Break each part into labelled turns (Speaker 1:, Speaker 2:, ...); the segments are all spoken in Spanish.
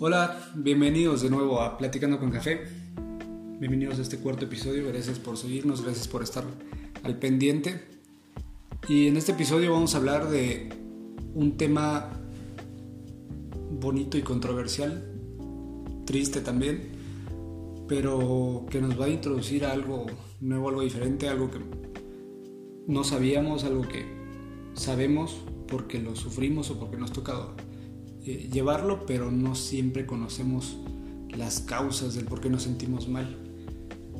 Speaker 1: Hola, bienvenidos de nuevo a Platicando con Café. Bienvenidos a este cuarto episodio. Gracias por seguirnos, gracias por estar al pendiente. Y en este episodio vamos a hablar de un tema bonito y controversial, triste también, pero que nos va a introducir a algo nuevo, algo diferente, algo que no sabíamos, algo que sabemos porque lo sufrimos o porque nos toca eh, llevarlo, pero no siempre conocemos las causas del por qué nos sentimos mal.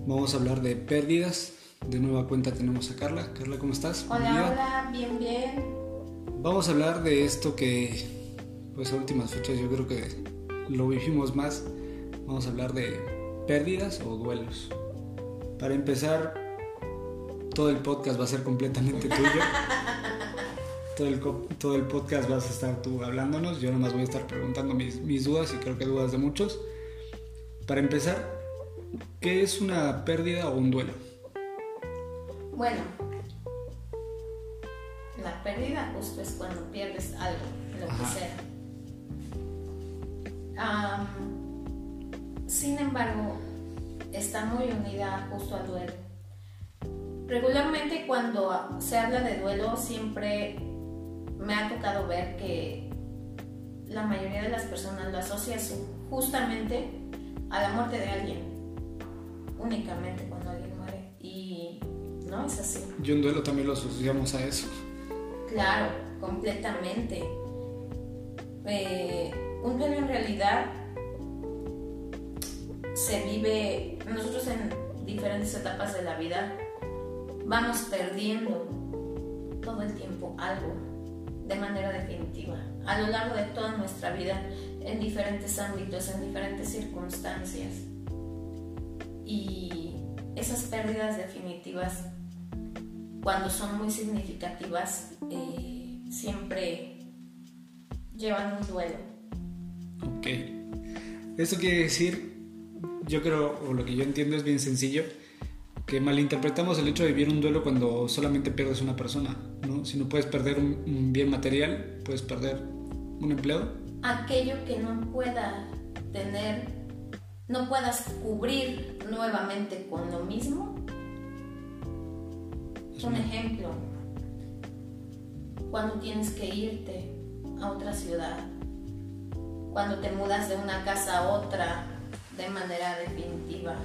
Speaker 1: Vamos a hablar de pérdidas. De nueva cuenta tenemos a Carla. Carla, ¿cómo estás?
Speaker 2: Hola, hola, bien, bien.
Speaker 1: Vamos a hablar de esto que, pues a últimas fechas yo creo que lo vivimos más. Vamos a hablar de pérdidas o duelos. Para empezar, todo el podcast va a ser completamente tuyo. Todo el, todo el podcast vas a estar tú hablándonos, yo nomás voy a estar preguntando mis, mis dudas y creo que dudas de muchos. Para empezar, ¿qué es una pérdida o un duelo?
Speaker 2: Bueno, la pérdida justo es cuando pierdes algo, lo que sea. sin embargo, está muy unida justo al duelo. Regularmente cuando se habla de duelo siempre me ha tocado ver que la mayoría de las personas lo asocian justamente a la muerte de alguien, únicamente cuando alguien muere. Y no es así.
Speaker 1: Y un duelo también lo asociamos a eso.
Speaker 2: Claro, completamente. Eh, un duelo en realidad se vive, nosotros en diferentes etapas de la vida vamos perdiendo todo el tiempo algo de manera definitiva a lo largo de toda nuestra vida en diferentes ámbitos, en diferentes circunstancias. Y esas pérdidas definitivas, cuando son muy significativas, eh, siempre llevan un duelo.
Speaker 1: Ok. Esto quiere decir, yo creo, o lo que yo entiendo es bien sencillo, que malinterpretamos el hecho de vivir un duelo cuando solamente pierdes una persona, ¿no? Si no puedes perder un, bien material, puedes perder un empleo.
Speaker 2: Aquello que no pueda tener, no puedas cubrir nuevamente con lo mismo. Un ejemplo, cuando tienes que irte a otra ciudad, cuando te mudas de una casa a otra de manera definitiva,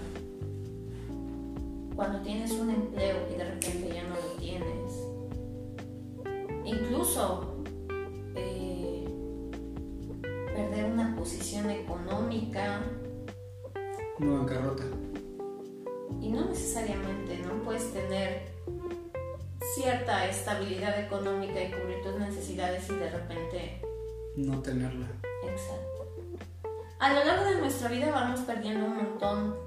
Speaker 2: cuando tienes un empleo y de repente ya no lo tienes. Incluso eh, perder una posición económica.
Speaker 1: Una bancarrota.
Speaker 2: Y no necesariamente, ¿no? Puedes tener cierta estabilidad económica y cubrir tus necesidades y de repente...
Speaker 1: No tenerla.
Speaker 2: Exacto. A lo largo de nuestra vida vamos perdiendo un montón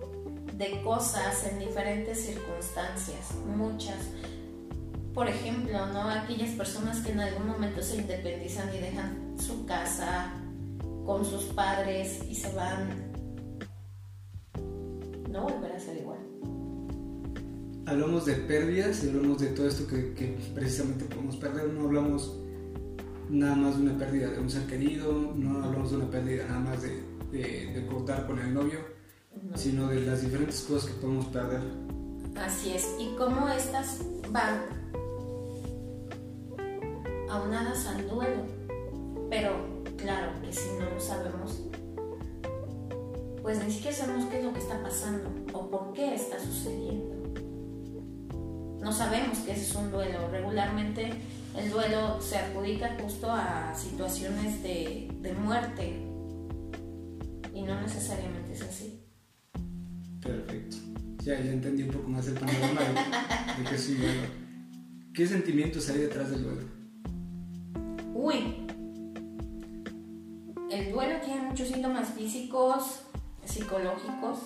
Speaker 2: de cosas en diferentes circunstancias, muchas. Por ejemplo, ¿no? Aquellas personas que en algún momento se independizan y dejan su casa con sus padres y se van, no volverá a ser igual.
Speaker 1: Hablamos de pérdidas y hablamos de todo esto que, precisamente podemos perder, no hablamos nada más de una pérdida de un ser querido, no hablamos de una pérdida nada más de, de cortar con el novio, sino de las diferentes cosas que podemos perder.
Speaker 2: Así es, y cómo estas van aunadas al duelo. Pero claro que si no lo sabemos, pues ni siquiera sabemos qué es lo que está pasando o por qué está sucediendo. No sabemos que ese es un duelo. Regularmente el duelo se adjudica justo a situaciones de, de muerte y no necesariamente es así.
Speaker 1: Perfecto. Ya, ya entendí un poco más el panorama de, de que es un. ¿Qué sentimientos hay detrás del duelo?
Speaker 2: Uy, el duelo tiene muchos síntomas físicos, psicológicos.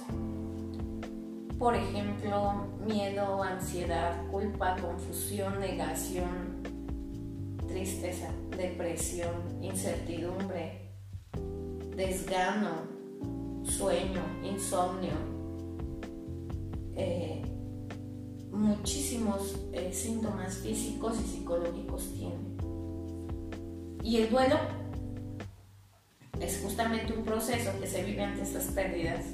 Speaker 2: Por ejemplo, miedo, ansiedad, culpa, confusión, negación, tristeza, depresión, incertidumbre, desgano, sueño, insomnio, eh, muchísimos eh, síntomas físicos y psicológicos tiene. Y el duelo es justamente un proceso que se vive ante estas pérdidas.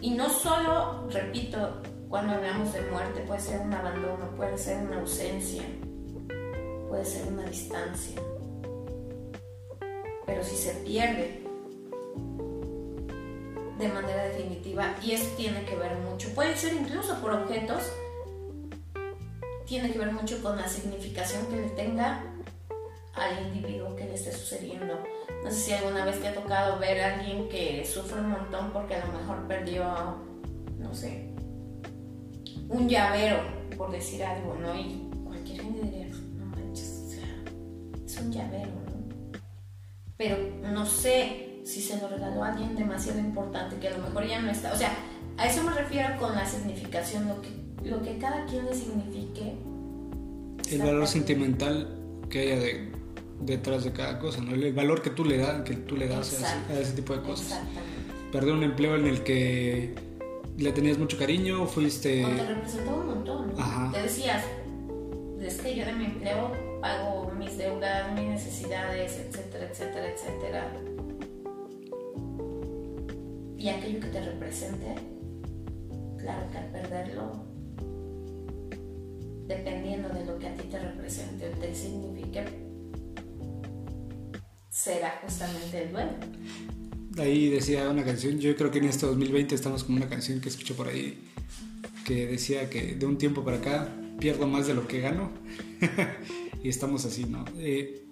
Speaker 2: Y no solo, repito, cuando hablamos de muerte, puede ser un abandono, puede ser una ausencia, puede ser una distancia. Pero si se pierde de manera definitiva, y eso tiene que ver mucho, puede ser incluso por objetos, tiene que ver mucho con la significación que le tenga al individuo que le esté sucediendo. No sé si alguna vez te ha tocado ver a alguien que sufre un montón porque a lo mejor perdió, no sé, un llavero, por decir algo, ¿no? Y cualquier gente diría, no manches, o sea, es un llavero, ¿no? Pero no sé si se lo regaló a alguien demasiado importante que a lo mejor ya no está. O sea, a eso me refiero con la significación, lo que, lo que cada quien le signifique.
Speaker 1: El valor sentimental que haya de, detrás de cada cosa, ¿no? El valor que tú le, das que tú le das a ese, tipo de cosas. Perder un empleo en el que le tenías mucho cariño, fuiste...
Speaker 2: O te representó un montón. Te decías, es que yo de mi empleo pago mis deudas, mis necesidades, etcétera, etcétera, etcétera. Y aquello que te represente, claro que al perderlo, dependiendo de lo que a ti te represente o te signifique, será justamente el duelo
Speaker 1: ahí decía una canción, yo creo que en este 2020 estamos con una canción que escuché por ahí que decía que de un tiempo para acá pierdo más de lo que gano y estamos así, ¿no? Eh,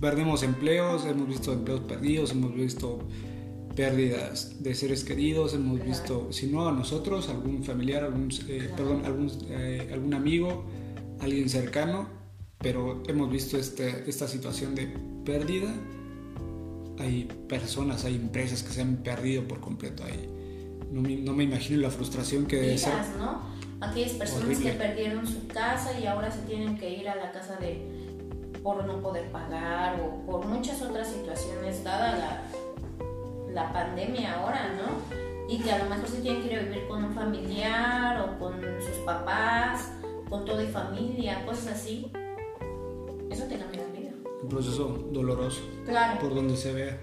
Speaker 1: perdemos empleos, hemos visto empleos perdidos, hemos visto pérdidas de seres queridos, hemos visto, si no a nosotros, algún familiar, algún, eh, perdón, algún, eh, algún amigo, alguien cercano, pero hemos visto este, esta situación de pérdida hay personas, hay empresas que se han perdido por completo ahí. No me, no me imagino la frustración que debe ser.
Speaker 2: ¿no? Aquellas personas que perdieron su casa y ahora se tienen que ir a la casa de por no poder pagar o por muchas otras situaciones dada la, la pandemia ahora, ¿no? Y que a lo mejor se tienen que ir a vivir con un familiar o con sus papás, con toda y familia, cosas así. Eso te cambia
Speaker 1: un proceso doloroso,
Speaker 2: claro.
Speaker 1: por donde se vea.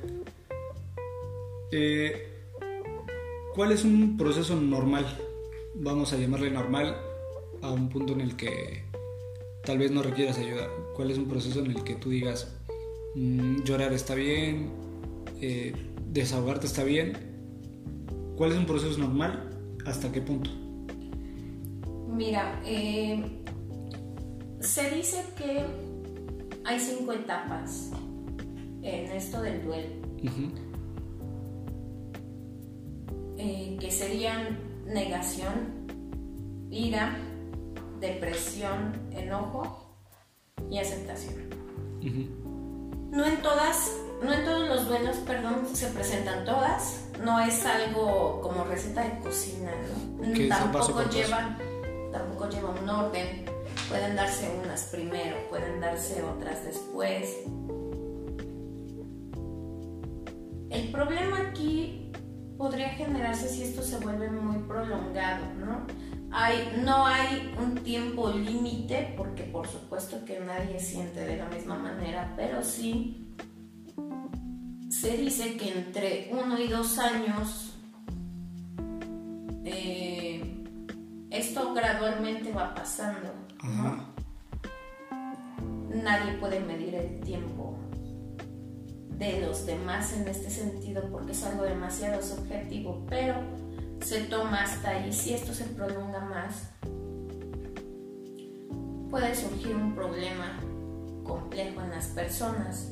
Speaker 1: Eh, ¿Cuál es un proceso normal? Vamos a llamarle normal a un punto en el que tal vez no requieras ayuda. ¿Cuál es un proceso en el que tú digas, mm, llorar está bien, eh, desahogarte está bien? ¿Cuál es un proceso normal? ¿Hasta qué punto?
Speaker 2: Mira, eh, se dice que hay cinco etapas en esto del duelo. Eh, que serían negación, ira, depresión, enojo y aceptación. No en todas, no en todos los duelos, perdón, se presentan todas. No es algo como receta de cocina, ¿no? Tampoco lleva, tampoco lleva un orden Pueden darse unas primero, pueden darse otras después. El problema aquí podría generarse si esto se vuelve muy prolongado, ¿no? Hay, no hay un tiempo límite, porque por supuesto que nadie siente de la misma manera, pero sí se dice que entre uno y dos años eh, esto gradualmente va pasando. Nadie puede medir el tiempo de los demás en este sentido porque es algo demasiado subjetivo, pero se toma hasta ahí. Si esto se prolonga más, puede surgir un problema complejo en las personas.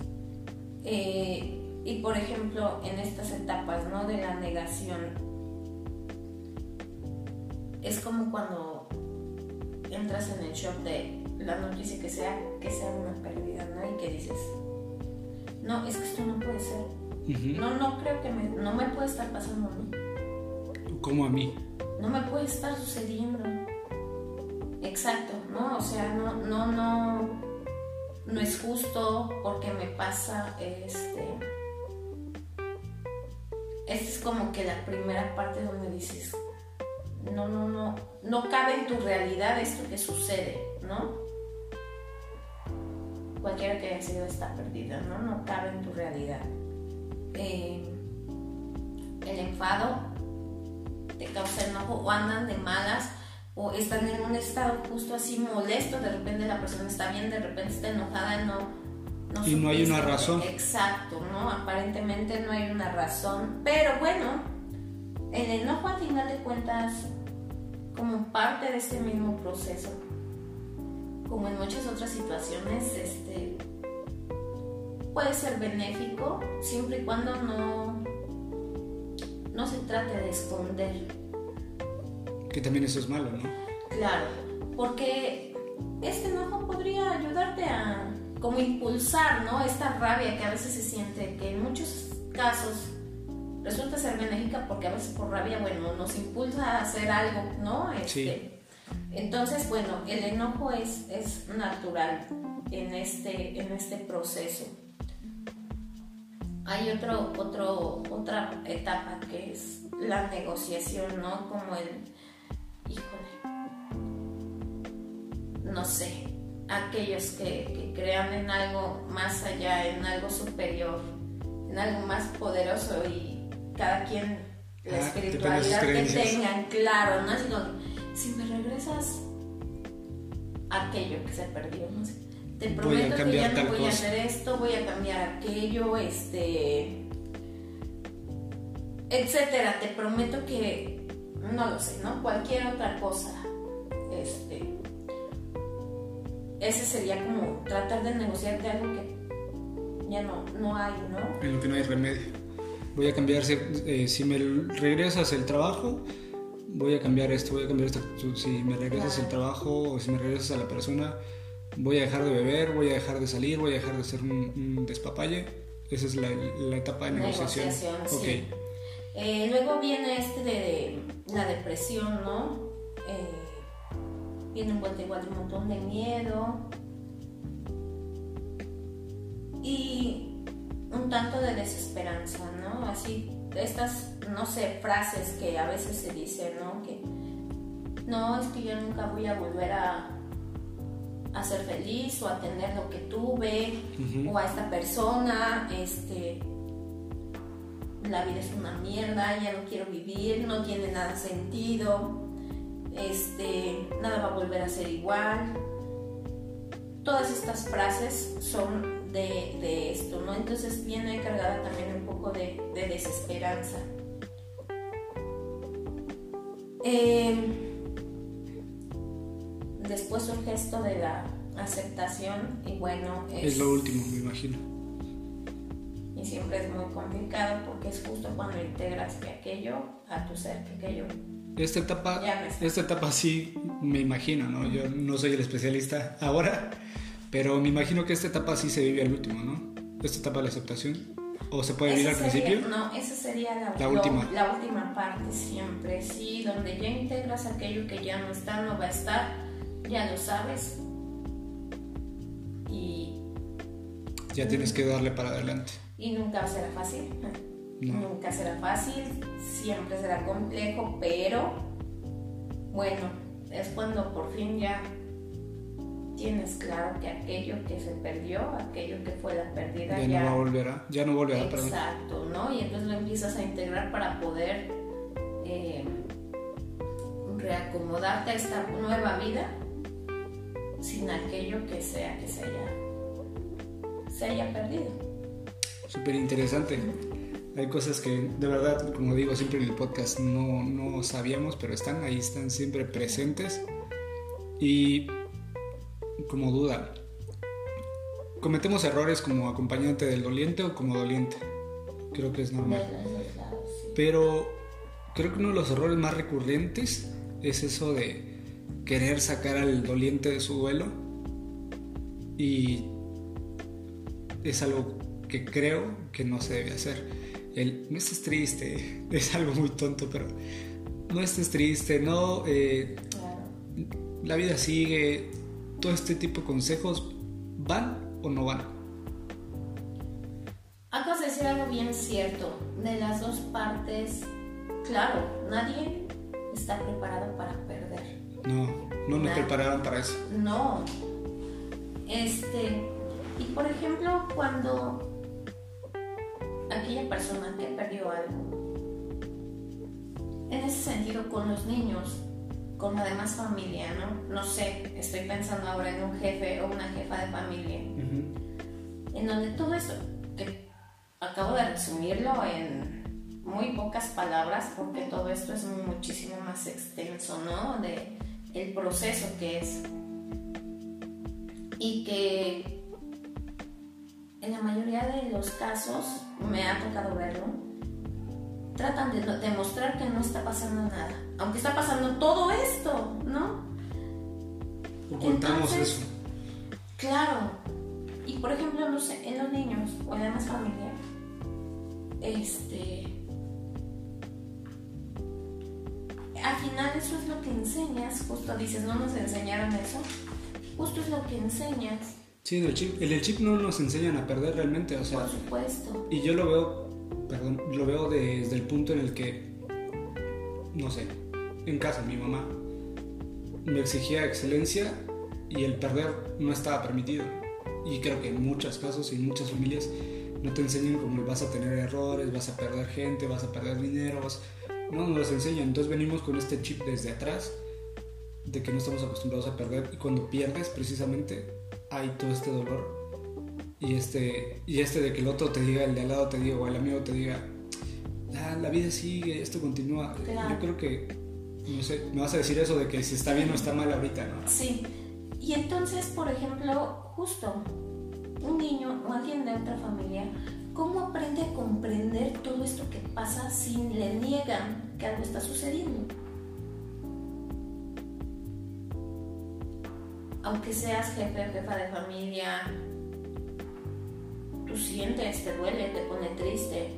Speaker 2: Eh, y por ejemplo, en estas etapas ¿no? de la negación, es como cuando entras en el shock de la noticia que sea, que sea una pérdida, ¿no? Y que dices, no, es que esto no puede ser. No, no creo que me, no me puede estar pasando a mí.
Speaker 1: Como a mí.
Speaker 2: No me puede estar sucediendo. Exacto, ¿no? O sea, no, no, no, no es justo porque me pasa este. Esta es como que la primera parte donde dices, no, no, no, no cabe en tu realidad esto que sucede, ¿no? cualquiera que haya sido está perdida, ¿no? No cabe en tu realidad. Eh, el enfado te causa enojo o andan de malas o están en un estado justo así molesto, de repente la persona está bien, de repente está enojada, no...
Speaker 1: y no hay una razón.
Speaker 2: Exacto, ¿no? Aparentemente no hay una razón, pero bueno, el enojo al final de cuentas como parte de este mismo proceso, como en muchas otras situaciones, este, puede ser benéfico siempre y cuando no, no se trate de esconder.
Speaker 1: Que también eso es malo, ¿no?
Speaker 2: Claro, porque este enojo podría ayudarte a como impulsar, ¿no? Esta rabia que a veces se siente, que en muchos casos resulta ser benéfica porque a veces por rabia, bueno, nos impulsa a hacer algo, ¿no? Este, entonces, bueno, el enojo es, es natural en este, en este proceso. Hay otro, otro, otra etapa que es la negociación, ¿no? Como el, híjole, no sé, aquellos que, que crean en algo más allá, en algo superior, en algo más poderoso y cada quien la ah, espiritualidad que tengan, claro, ¿no? si me regresas aquello que se perdió, no sé, te prometo que ya no voy a hacer esto, voy a cambiar aquello, este, etcétera, te prometo que, no lo sé, ¿no? Cualquier otra cosa, este, ese sería como tratar de negociarte algo que ya no, no hay, ¿no?
Speaker 1: En lo que no hay remedio voy a cambiar, eh, si me regresas el trabajo, voy a cambiar esto, voy a cambiar esto, si me regresas el trabajo o si me regresas a la persona, voy a dejar de beber, voy a dejar de salir, voy a dejar de ser un, despapalle. Esa es la, etapa de negociación.
Speaker 2: okay. Eh, luego viene este de, la depresión, ¿no? Viene igual de un montón de miedo. Y un tanto de desesperanza, ¿no? Así, estas, no sé, frases que a veces se dicen, ¿no? Que no, es que yo nunca voy a volver a, a ser feliz o a tener lo que tuve, o a esta persona, este, la vida es una mierda, ya no quiero vivir, no tiene nada sentido, este, nada va a volver a ser igual. Todas estas frases son de, esto, ¿no? Entonces viene cargada también un poco de, desesperanza. Em, después surge esto de la aceptación y bueno...
Speaker 1: Es, lo último, me imagino.
Speaker 2: Y siempre es muy complicado porque es justo cuando integras que aquello a tu ser, que aquello...
Speaker 1: Esta etapa, esta etapa sí me imagino, ¿no? Yo no soy el especialista ahora, pero me imagino que esta etapa sí se vive al último, ¿no? Esta etapa de la aceptación. ¿O se puede vivir al principio?
Speaker 2: No, esa sería la, última. la última parte siempre, sí, donde ya integras aquello que ya no está, no va a estar, ya lo sabes. Y.
Speaker 1: Ya tienes que darle para adelante.
Speaker 2: Y nunca será fácil. Nunca será fácil, siempre será complejo, pero bueno, es cuando por fin ya tienes claro que aquello que se perdió, aquello que fue la pérdida
Speaker 1: ya, no volverá, ya no volverá.
Speaker 2: Exacto, ¿no? Y entonces lo empiezas a integrar para poder eh, reacomodarte a esta nueva vida sin aquello que sea que se haya, se haya perdido.
Speaker 1: Súper interesante. Hay cosas que de verdad, como digo siempre en el podcast, no, no sabíamos, pero están ahí, están siempre presentes. Y como duda. ¿Cometemos errores como acompañante del doliente o como doliente? Creo que es normal. Pero creo que uno de los errores más recurrentes es eso de querer sacar al doliente de su duelo. Y es algo que creo que no se debe hacer. El no estés triste, es algo muy tonto, pero no estés triste, no. Eh, la vida sigue, todo este tipo de consejos van o no van.
Speaker 2: Acabas de decir algo bien cierto. De las dos partes, claro, nadie está preparado para perder.
Speaker 1: No, no nos prepararon para eso.
Speaker 2: No. Este, Y por ejemplo, cuando aquella persona que perdió algo, en ese sentido con los niños, con la demás familia, ¿no? No sé, estoy pensando ahora en un jefe o una jefa de familia, en donde todo esto, que acabo de resumirlo en muy pocas palabras, porque todo esto es muchísimo más extenso, ¿no? De el proceso que es. Y que en la mayoría de los casos, me ha tocado verlo, tratan de demostrar que no está pasando nada, aunque está pasando todo esto, ¿no?
Speaker 1: Ocultamos eso.
Speaker 2: Claro. Y por ejemplo, no sé, en los niños o en la familia, este. Al final, eso es lo que enseñas. Justo dices, no nos enseñaron eso. Justo es lo que enseñas.
Speaker 1: Sí, en el chip, en el chip no nos enseñan a perder realmente, o sea.
Speaker 2: Por supuesto.
Speaker 1: Y yo lo veo perdón, lo veo desde el punto en el que, no sé, en casa mi mamá me exigía excelencia y el perder no estaba permitido. Y creo que en muchos casos y en muchas familias no te enseñan cómo vas a tener errores, vas a perder gente, vas a perder dinero, no nos los enseñan. Entonces venimos con este chip desde atrás de que no estamos acostumbrados a perder y cuando pierdes precisamente hay todo este dolor y este, y este de que el otro te diga, el de al lado te diga, o el amigo te diga, ah, la vida sigue, esto continúa. Yo creo que, no sé, me vas a decir eso de que si está bien o está mal ahorita, ¿no?
Speaker 2: Sí. Y entonces, por ejemplo, justo un niño o alguien de otra familia, ¿cómo aprende a comprender todo esto que pasa si le niegan que algo está sucediendo? Aunque seas jefe o jefa de familia, tú sientes, te duele, te pone triste.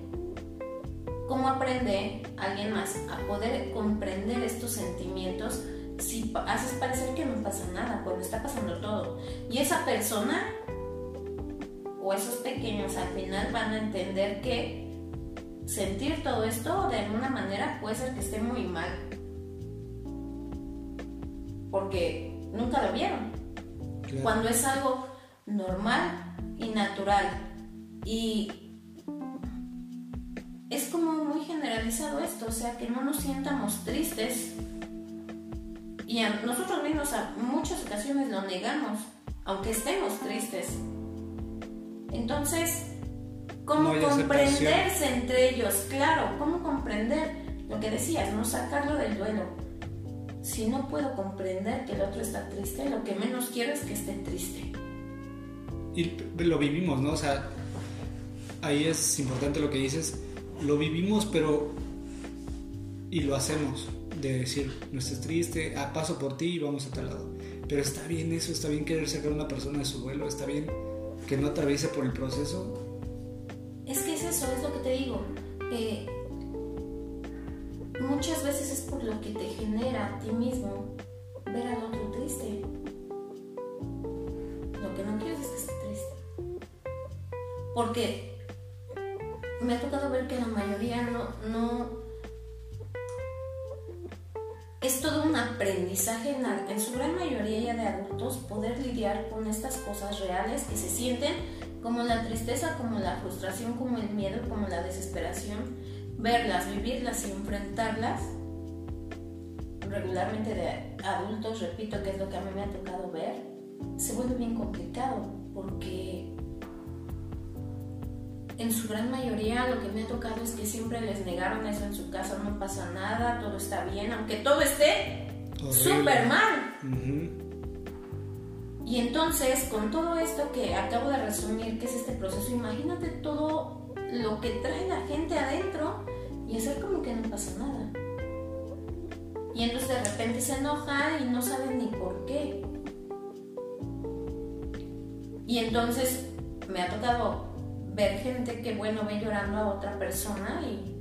Speaker 2: ¿Cómo aprende alguien más a poder comprender estos sentimientos si haces parecer que no pasa nada, cuando está pasando todo? Y esa persona o esos pequeños al final van a entender que sentir todo esto de alguna manera puede ser que esté muy mal. Porque nunca lo vieron. Cuando es algo normal y natural y es como muy generalizado esto, o sea, que no nos sientamos tristes. Y a nosotros mismos a muchas ocasiones lo negamos, aunque estemos tristes. Entonces, ¿cómo comprenderse entre ellos? Claro, ¿cómo comprender lo que decías, no sacarlo del duelo? Si no puedo comprender que el otro está triste, lo que menos quiero es que esté triste.
Speaker 1: Y lo vivimos, ¿no? O sea, ahí es importante lo que dices, lo vivimos, pero y lo hacemos, de decir, no estés triste, ah, paso por ti y vamos a tal lado. Pero está bien eso, está bien querer sacar a una persona de su vuelo, está bien que no atraviese por el proceso.
Speaker 2: Es que es eso, es lo que te digo. Eh, muchas veces es por lo que te genera a ti mismo ver al otro triste. Lo que no quieres es que esté triste. Porque me ha tocado ver que la mayoría no, no es todo un aprendizaje en, en, su gran mayoría ya de adultos poder lidiar con estas cosas reales que se sienten como la tristeza, como la frustración, como el miedo, como la desesperación, verlas, vivirlas y enfrentarlas regularmente de adultos, repito que es lo que a mí me ha tocado ver, se vuelve bien complicado porque en su gran mayoría lo que me ha tocado es que siempre les negaron eso en su casa, no pasa nada, todo está bien, aunque todo esté súper mal. Y entonces, con todo esto que acabo de resumir, que es este proceso, imagínate todo lo que trae la gente adentro y hacer como que no pasa nada. Y entonces de repente se enoja y no saben ni por qué. Y entonces me ha tocado ver gente que, bueno, ve llorando a otra persona y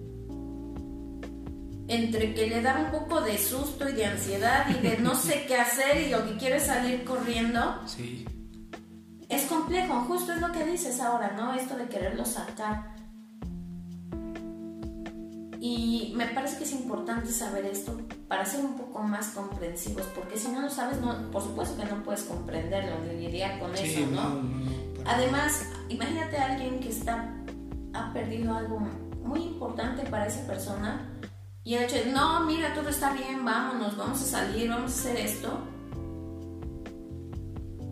Speaker 2: entre que le da un poco de susto y de ansiedad y de no sé qué hacer y lo que quiere es salir corriendo.
Speaker 1: Sí.
Speaker 2: Es complejo, justo es lo que dices ahora, ¿no? Esto de quererlo sacar. Y me parece que es importante saber esto para ser un poco más comprensivos, porque si no lo sabes, no, por supuesto que no puedes comprenderlo lidiar con eso, ¿no? Además, imagínate a alguien que está, ha perdido algo muy importante para esa persona y el hecho de, no, mira, todo está bien, vámonos, vamos a salir, vamos a hacer esto.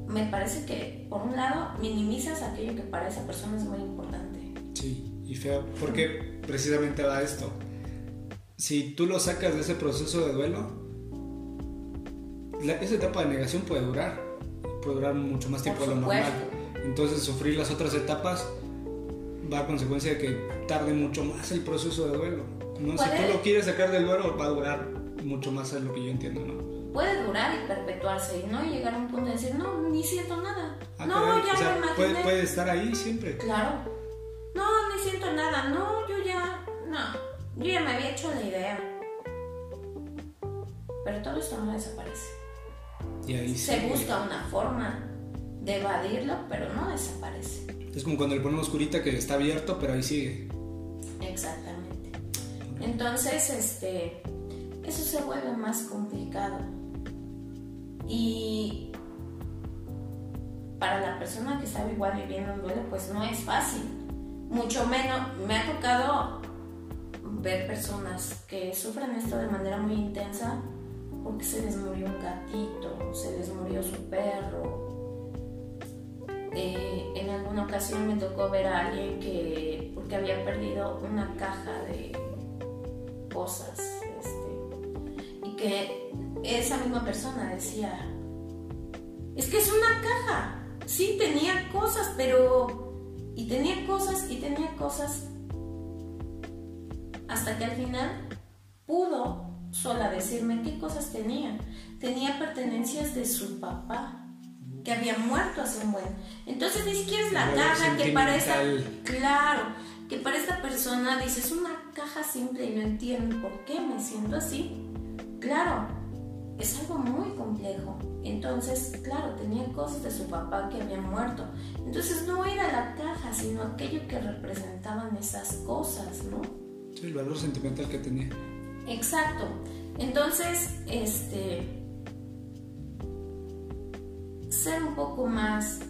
Speaker 2: Me parece que, por un lado, minimizas aquello que para esa persona es muy importante.
Speaker 1: Sí, y feo, porque precisamente va esto. Si tú lo sacas de ese proceso de duelo, esa etapa de negación puede durar, puede durar mucho más tiempo de lo normal. Entonces sufrir las otras etapas va a consecuencia de que tarde mucho más el proceso de duelo. ¿no? Si tú lo quieres sacar del duelo, va a durar mucho más, es lo que yo entiendo, ¿no?
Speaker 2: Puede durar y perpetuarse y no llegar a un punto de decir, no, ni siento nada. Ah, no, ya
Speaker 1: o me puede, puede, estar ahí siempre.
Speaker 2: Claro. No, ni siento nada. No, yo ya, no, yo ya me había hecho la idea. Pero todo esto no desaparece.
Speaker 1: Y ahí
Speaker 2: Se busca una forma de evadirlo, pero no desaparece.
Speaker 1: Es como cuando le ponemos curita que está abierto, pero ahí sigue.
Speaker 2: Exactamente. Entonces, este, eso se vuelve más complicado. Y para la persona que está igual viviendo un duelo, pues no es fácil. Mucho menos, me ha tocado ver personas que sufren esto de manera muy intensa porque se les murió un gatito, se les murió su perro. Eh, en alguna ocasión me tocó ver a alguien que, porque había perdido una caja de cosas, este, y que esa misma persona decía, es que es una caja, sí tenía cosas, pero... Y tenía cosas y tenía cosas hasta que al final pudo sola decirme qué cosas tenía. Tenía pertenencias de su papá, que había muerto hace un buen. Entonces ni siquiera es la caja que para esta, claro, que para esta persona dices una caja simple y no entiendo por qué me siento así. Claro, es algo muy complejo. Entonces, claro, tenía cosas de su papá que había muerto. Entonces no era la caja, sino aquello que representaban esas cosas, ¿no?
Speaker 1: Sí, el valor sentimental que tenía.
Speaker 2: Exacto. Entonces, este, ser un poco más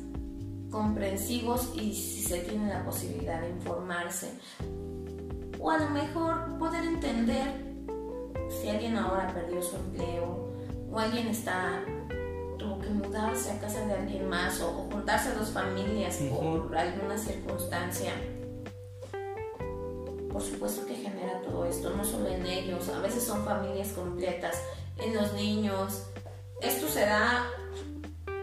Speaker 2: comprensivos y si se tiene la posibilidad de informarse. O a lo mejor poder entender si alguien ahora perdió su empleo o alguien está tuvo que mudarse a casa de alguien más o, juntarse a dos familias por alguna circunstancia por supuesto que genera todo esto, no solo en ellos, a veces son familias completas, en los niños. Esto se da,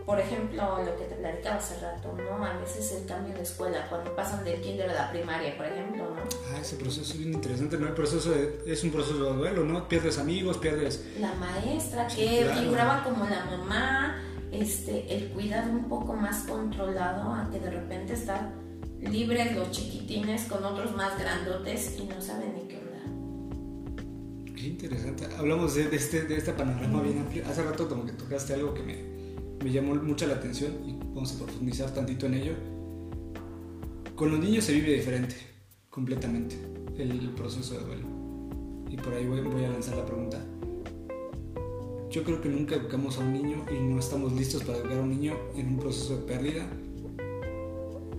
Speaker 2: por ejemplo, lo que te platicaba hace rato, ¿no? A veces el cambio de escuela, cuando pasan del kinder a la primaria, por ejemplo, ¿no?
Speaker 1: Ah, ese proceso es bien interesante, ¿no? El proceso es un proceso de duelo, ¿no? Pierdes amigos, pierdes...
Speaker 2: La maestra que figuraba como la mamá, este, el cuidado un poco más controlado a que de repente está libres los chiquitines con otros más grandotes y no saben ni qué onda.
Speaker 1: Qué interesante. Hablamos de, este, de este panorama bien amplio. Hace rato como que tocaste algo que me, me llamó mucho la atención y vamos a profundizar tantito en ello. Con los niños se vive diferente, completamente, el proceso de duelo. Y por ahí voy, voy a lanzar la pregunta. Yo creo que nunca educamos a un niño y no estamos listos para educar a un niño en un proceso de pérdida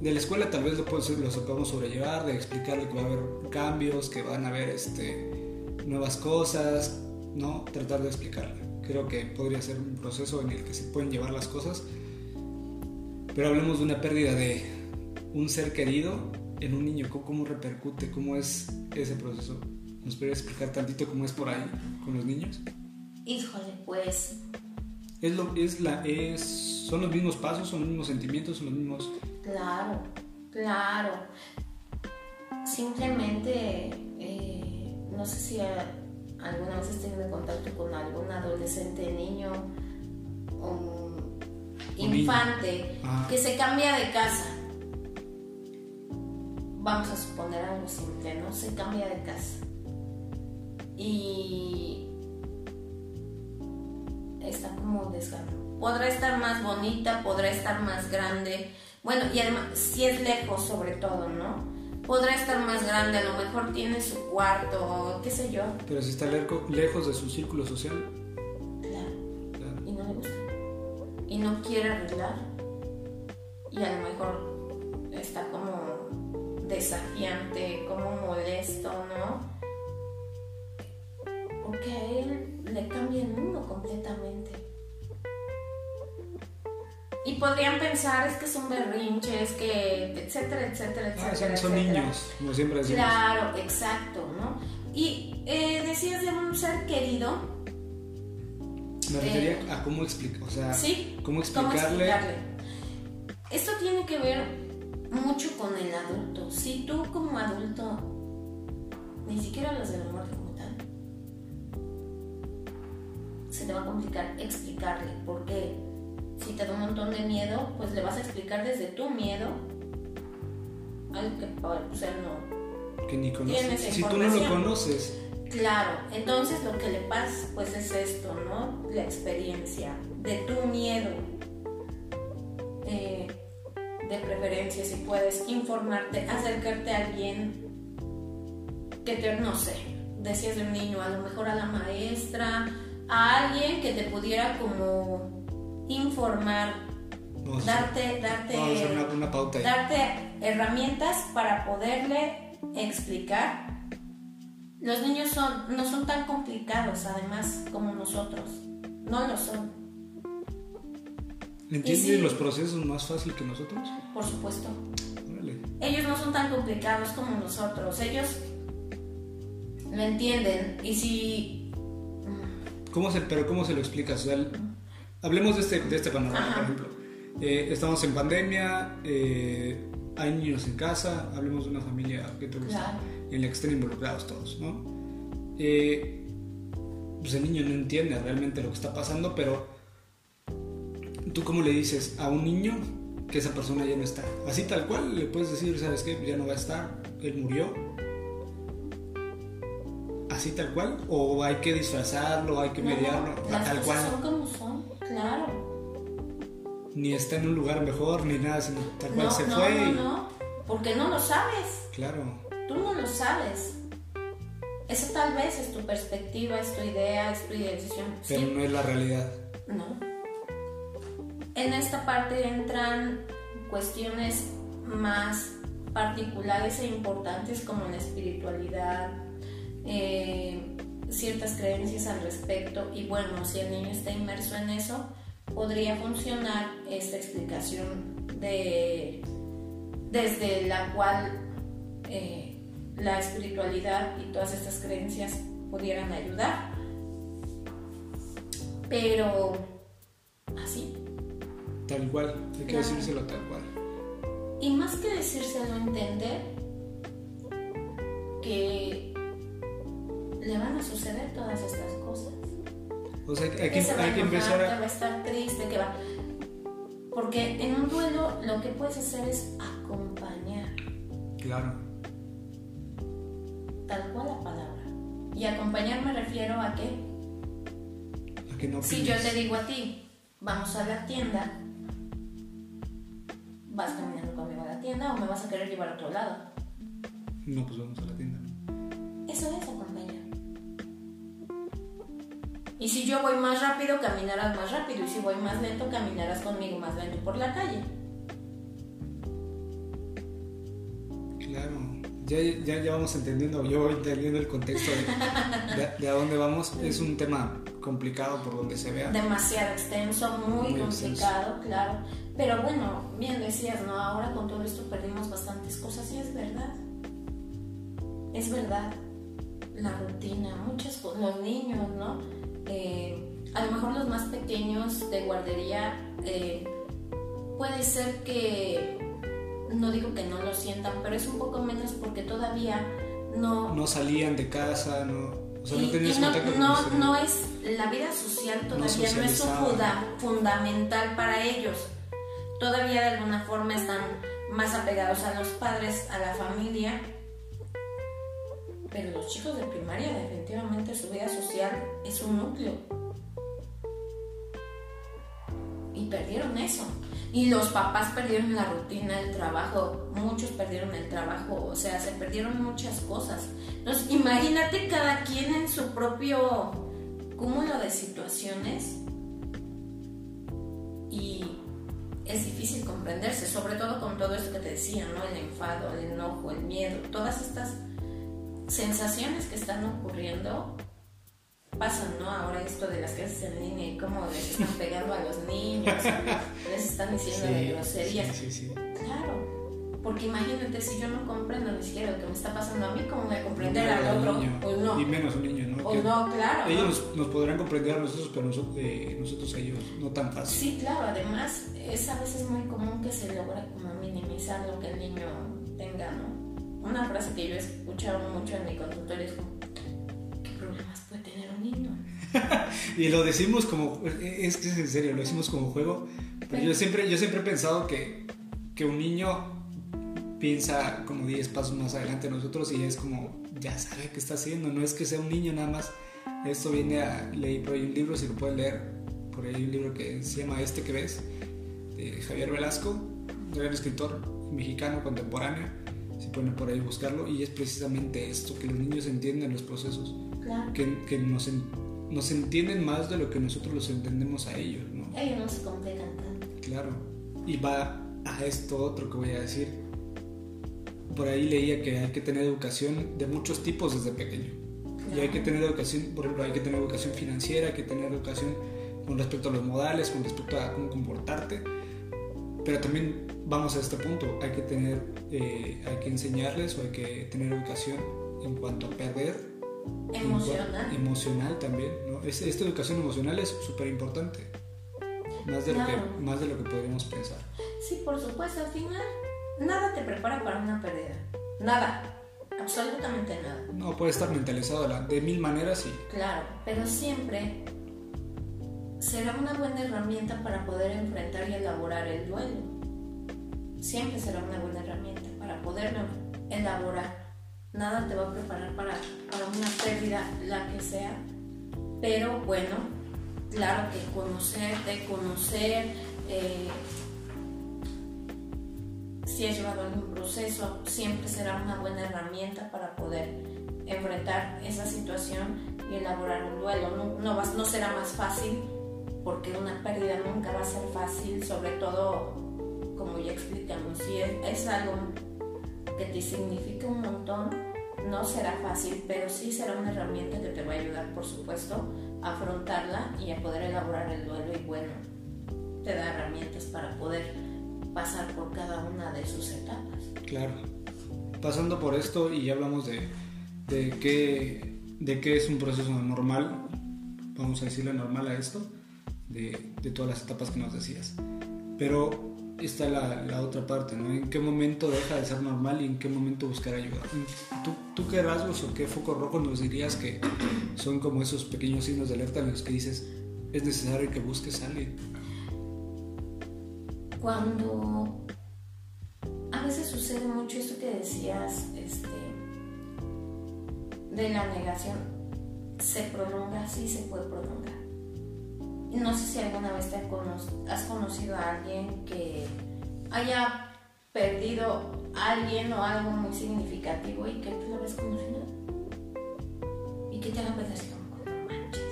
Speaker 1: de la escuela tal vez lo, lo podemos sobrellevar, de explicarle que va a haber cambios, que van a haber este, nuevas cosas, ¿no? Tratar de explicarle. Creo que podría ser un proceso en el que se pueden llevar las cosas. Pero hablemos de una pérdida de un ser querido en un niño. ¿Cómo, repercute? ¿Cómo es ese proceso? ¿Nos podría explicar tantito cómo es por ahí con los niños?
Speaker 2: Híjole, pues...
Speaker 1: Es lo, es la, es, ¿Son los mismos pasos? ¿Son los mismos sentimientos? ¿Son los mismos
Speaker 2: Claro, claro. Simplemente, eh, no sé si alguna vez has tenido en contacto con algún adolescente, niño, un infante, que se cambia de casa. Vamos a suponer algo simple, ¿no? Se cambia de casa. Y está como desgarrado. Podrá estar más bonita, podrá estar más grande, bueno, y además, si es lejos sobre todo, ¿no? Podrá estar más grande, a lo mejor tiene su cuarto, qué sé yo.
Speaker 1: Pero si está lejos de su círculo social.
Speaker 2: Claro. Y no le gusta. Y no quiere arreglar. y a lo mejor está como desafiante, como molesto, ¿no? Porque a él le cambia el mundo completamente. Y podrían pensar es que son berrinches, que etcétera, etcétera,
Speaker 1: Ah,
Speaker 2: etcétera.
Speaker 1: son, son
Speaker 2: etcétera.
Speaker 1: niños, como siempre decimos.
Speaker 2: Claro, exacto, ¿no? Y eh, decías de un ser querido,
Speaker 1: Me refería a cómo explicar, o sea,
Speaker 2: ¿sí?
Speaker 1: cómo
Speaker 2: ¿Cómo
Speaker 1: explicarle.
Speaker 2: Esto tiene que ver mucho con el adulto. Si tú como adulto ni siquiera hablas de la muerte como tal, se te va a complicar explicarle. Porque si te da un montón de miedo, pues le vas a explicar desde tu miedo algo que pues, él no,
Speaker 1: que ni conoces. Si tú no lo conoces,
Speaker 2: Claro, entonces lo que le pasa pues es esto, ¿no? La experiencia de tu miedo. Eh, de preferencia, si puedes informarte, acercarte a alguien que te, no sé, decías de un niño, a lo mejor a la maestra, a alguien que te pudiera como informar, darte, darte,
Speaker 1: una, una
Speaker 2: darte herramientas para poderle explicar. Los niños son, no son tan complicados, además, como nosotros. No lo son,
Speaker 1: ¿Entienden
Speaker 2: sí.
Speaker 1: los procesos más fácil que nosotros?
Speaker 2: por supuesto. Ellos no son tan complicados como nosotros. Ellos lo entienden. Y si.
Speaker 1: ¿Cómo se, pero ¿cómo se lo explicas? O sea, hablemos de este, de este panorama,
Speaker 2: Ajá.
Speaker 1: por ejemplo. Eh, estamos en pandemia, eh, hay niños en casa, hablemos de una familia que te gusta,
Speaker 2: Claro.
Speaker 1: en la que estén involucrados todos, ¿no? Eh, pues el niño no entiende realmente lo que está pasando, pero tú cómo le dices a un niño que esa persona ya no está. Así tal cual le puedes decir, ¿sabes qué? Ya no va a estar, él murió. Así tal cual, o hay que disfrazarlo, hay que
Speaker 2: No,
Speaker 1: mediarlo, tal cual.
Speaker 2: son como son, claro.
Speaker 1: Ni está en un lugar mejor, ni nada, sino tal cual
Speaker 2: No,
Speaker 1: se
Speaker 2: no,
Speaker 1: fue.
Speaker 2: no,
Speaker 1: y-
Speaker 2: no. Porque no lo sabes.
Speaker 1: Claro,
Speaker 2: Tú no lo sabes. Esa tal vez es tu perspectiva, es tu idea, es tu decisión.
Speaker 1: pero
Speaker 2: Sí,
Speaker 1: no es la realidad.
Speaker 2: No. En esta parte entran cuestiones más particulares e importantes como la espiritualidad, eh, ciertas creencias al respecto y bueno, si el niño está inmerso en eso, podría funcionar esta explicación de desde la cual eh, la espiritualidad y todas estas creencias pudieran ayudar. Pero así.
Speaker 1: Tal cual, hay que
Speaker 2: Claro.
Speaker 1: decírselo tal cual.
Speaker 2: Y más que decírselo, entender que le van a suceder todas estas cosas.
Speaker 1: O sea, hay que,
Speaker 2: Que se
Speaker 1: hay que empezar
Speaker 2: que
Speaker 1: a...
Speaker 2: va a estar triste, que va... Porque en un duelo lo que puedes hacer es acompañar,
Speaker 1: Claro,
Speaker 2: tal cual la palabra. Y acompañar me refiero a que
Speaker 1: a que no
Speaker 2: Si yo te digo a ti, vamos a la tienda, vas caminando conmigo a la tienda o me vas a querer llevar a otro lado.
Speaker 1: No, pues vamos a la tienda.
Speaker 2: Y si yo voy más rápido, caminarás más rápido. Y si voy más lento, caminarás conmigo más lento por la calle.
Speaker 1: Claro, ya, ya, ya vamos entendiendo, yo voy entendiendo el contexto de, de- de a dónde vamos. Es un tema complicado por donde se vea.
Speaker 2: Demasiado extenso, muy,
Speaker 1: Muy
Speaker 2: complicado, claro. Pero bueno, bien decías, ¿no? Ahora con todo esto perdimos bastantes cosas y es verdad. Es verdad. La rutina, muchas cosas, los niños, ¿no? Eh, a lo mejor los más pequeños de guardería, eh, puede ser que, no digo que no lo sientan, pero es un poco menos porque todavía no,
Speaker 1: No salían de casa, no, o sea, no
Speaker 2: y-
Speaker 1: tenías
Speaker 2: y no, es la vida social todavía no, es un funda- fundamental para ellos. Todavía de alguna forma están más apegados a los padres, a la familia. Pero los chicos de primaria definitivamente su vida social es un núcleo. Y perdieron eso. Y los papás perdieron la rutina, el trabajo, muchos perdieron el trabajo, o sea, se perdieron muchas cosas. Entonces, imagínate cada quien en su propio cúmulo de situaciones y es difícil comprenderse, sobre todo con todo esto que te decía, ¿no? El enfado, el enojo, el miedo, todas estas sensaciones que están ocurriendo pasan, ¿no? Ahora esto de las clases en línea y cómo les están pegando a los niños, les están diciendo de groserías.
Speaker 1: Sí, sí, sí.
Speaker 2: Claro, porque imagínate, si yo no comprendo ni siquiera lo que me está pasando a mí, ¿cómo voy a comprender al otro?
Speaker 1: o no. Y menos un niño, ¿no?
Speaker 2: O no, claro.
Speaker 1: Ellos Nos, podrán comprender a nosotros, pero nosotros, eh, nosotros a ellos no tan fácil.
Speaker 2: Sí, claro, además es a veces muy común que se logra como minimizar lo que el niño tenga, ¿no? Una frase que yo he escuchado mucho en mi consultorio es como, ¿qué problemas puede tener un niño?
Speaker 1: y lo decimos como, es que es en serio, lo decimos como juego, pero yo siempre, yo siempre he pensado que, que un niño piensa como 10 pasos más adelante nosotros y es como, ya sabe qué está haciendo, no es que sea un niño nada más. Esto viene a leer por ahí un libro, si lo pueden leer, por ahí un libro que se llama Este que ves, de Javier Velasco, gran escritor mexicano contemporáneo, si pueden por ahí buscarlo, y es precisamente esto, que los niños entienden los procesos, que, que nos, nos entienden más de lo que nosotros los entendemos a ellos. ¿no?
Speaker 2: Ellos no se complican tanto.
Speaker 1: Claro, y va a esto otro que voy a decir por ahí leía que hay que tener educación de muchos tipos desde pequeño. Y hay que tener educación, por ejemplo, hay que tener educación financiera, hay que tener educación con respecto a los modales, con respecto a cómo comportarte. Pero también vamos a este punto, hay que tener, eh, hay que enseñarles o hay que tener educación en cuanto a perder.
Speaker 2: Emocional.
Speaker 1: emocional también, ¿no? esta educación emocional es súper importante. Más, de lo que, más de lo que podríamos pensar.
Speaker 2: Sí, por supuesto, al final nada te prepara para una pérdida. Nada. Absolutamente nada.
Speaker 1: No, puede estar mentalizado de mil maneras y...
Speaker 2: Claro, pero siempre será una buena herramienta para poder enfrentar y elaborar el duelo. Siempre será una buena herramienta para poder elaborar. Nada te va a preparar para, para una pérdida, la que sea. Pero bueno, claro que conocerte, conocer, eh, si has llevado algún proceso, siempre será una buena herramienta para poder enfrentar esa situación y elaborar un duelo. No será más fácil porque una pérdida nunca va a ser fácil, sobre todo, como ya explicamos, si es, algo que te significa un montón, no será fácil, pero sí será una herramienta que te va a ayudar, por supuesto, a afrontarla y a poder elaborar el duelo y bueno, te da herramientas para poder pasar por cada una de sus etapas.
Speaker 1: Claro. Pasando por esto y ya hablamos de, de, qué, de qué es un proceso normal, vamos a decirle normal a esto, de, de todas las etapas que nos decías. Pero está la, la, otra parte, ¿no? ¿En qué momento deja de ser normal y en qué momento buscar ayuda? ¿Tú, ¿Tú, qué rasgos o qué foco rojo nos dirías que son como esos pequeños signos de alerta en los que dices es necesario que busques a alguien?
Speaker 2: cuando a veces sucede mucho esto que decías, este, de la negación, se prolonga, sí se puede prolongar. No sé si alguna vez te has conocido a alguien que haya perdido a alguien o algo muy significativo y que tú lo ves como y que te haga así como no manches.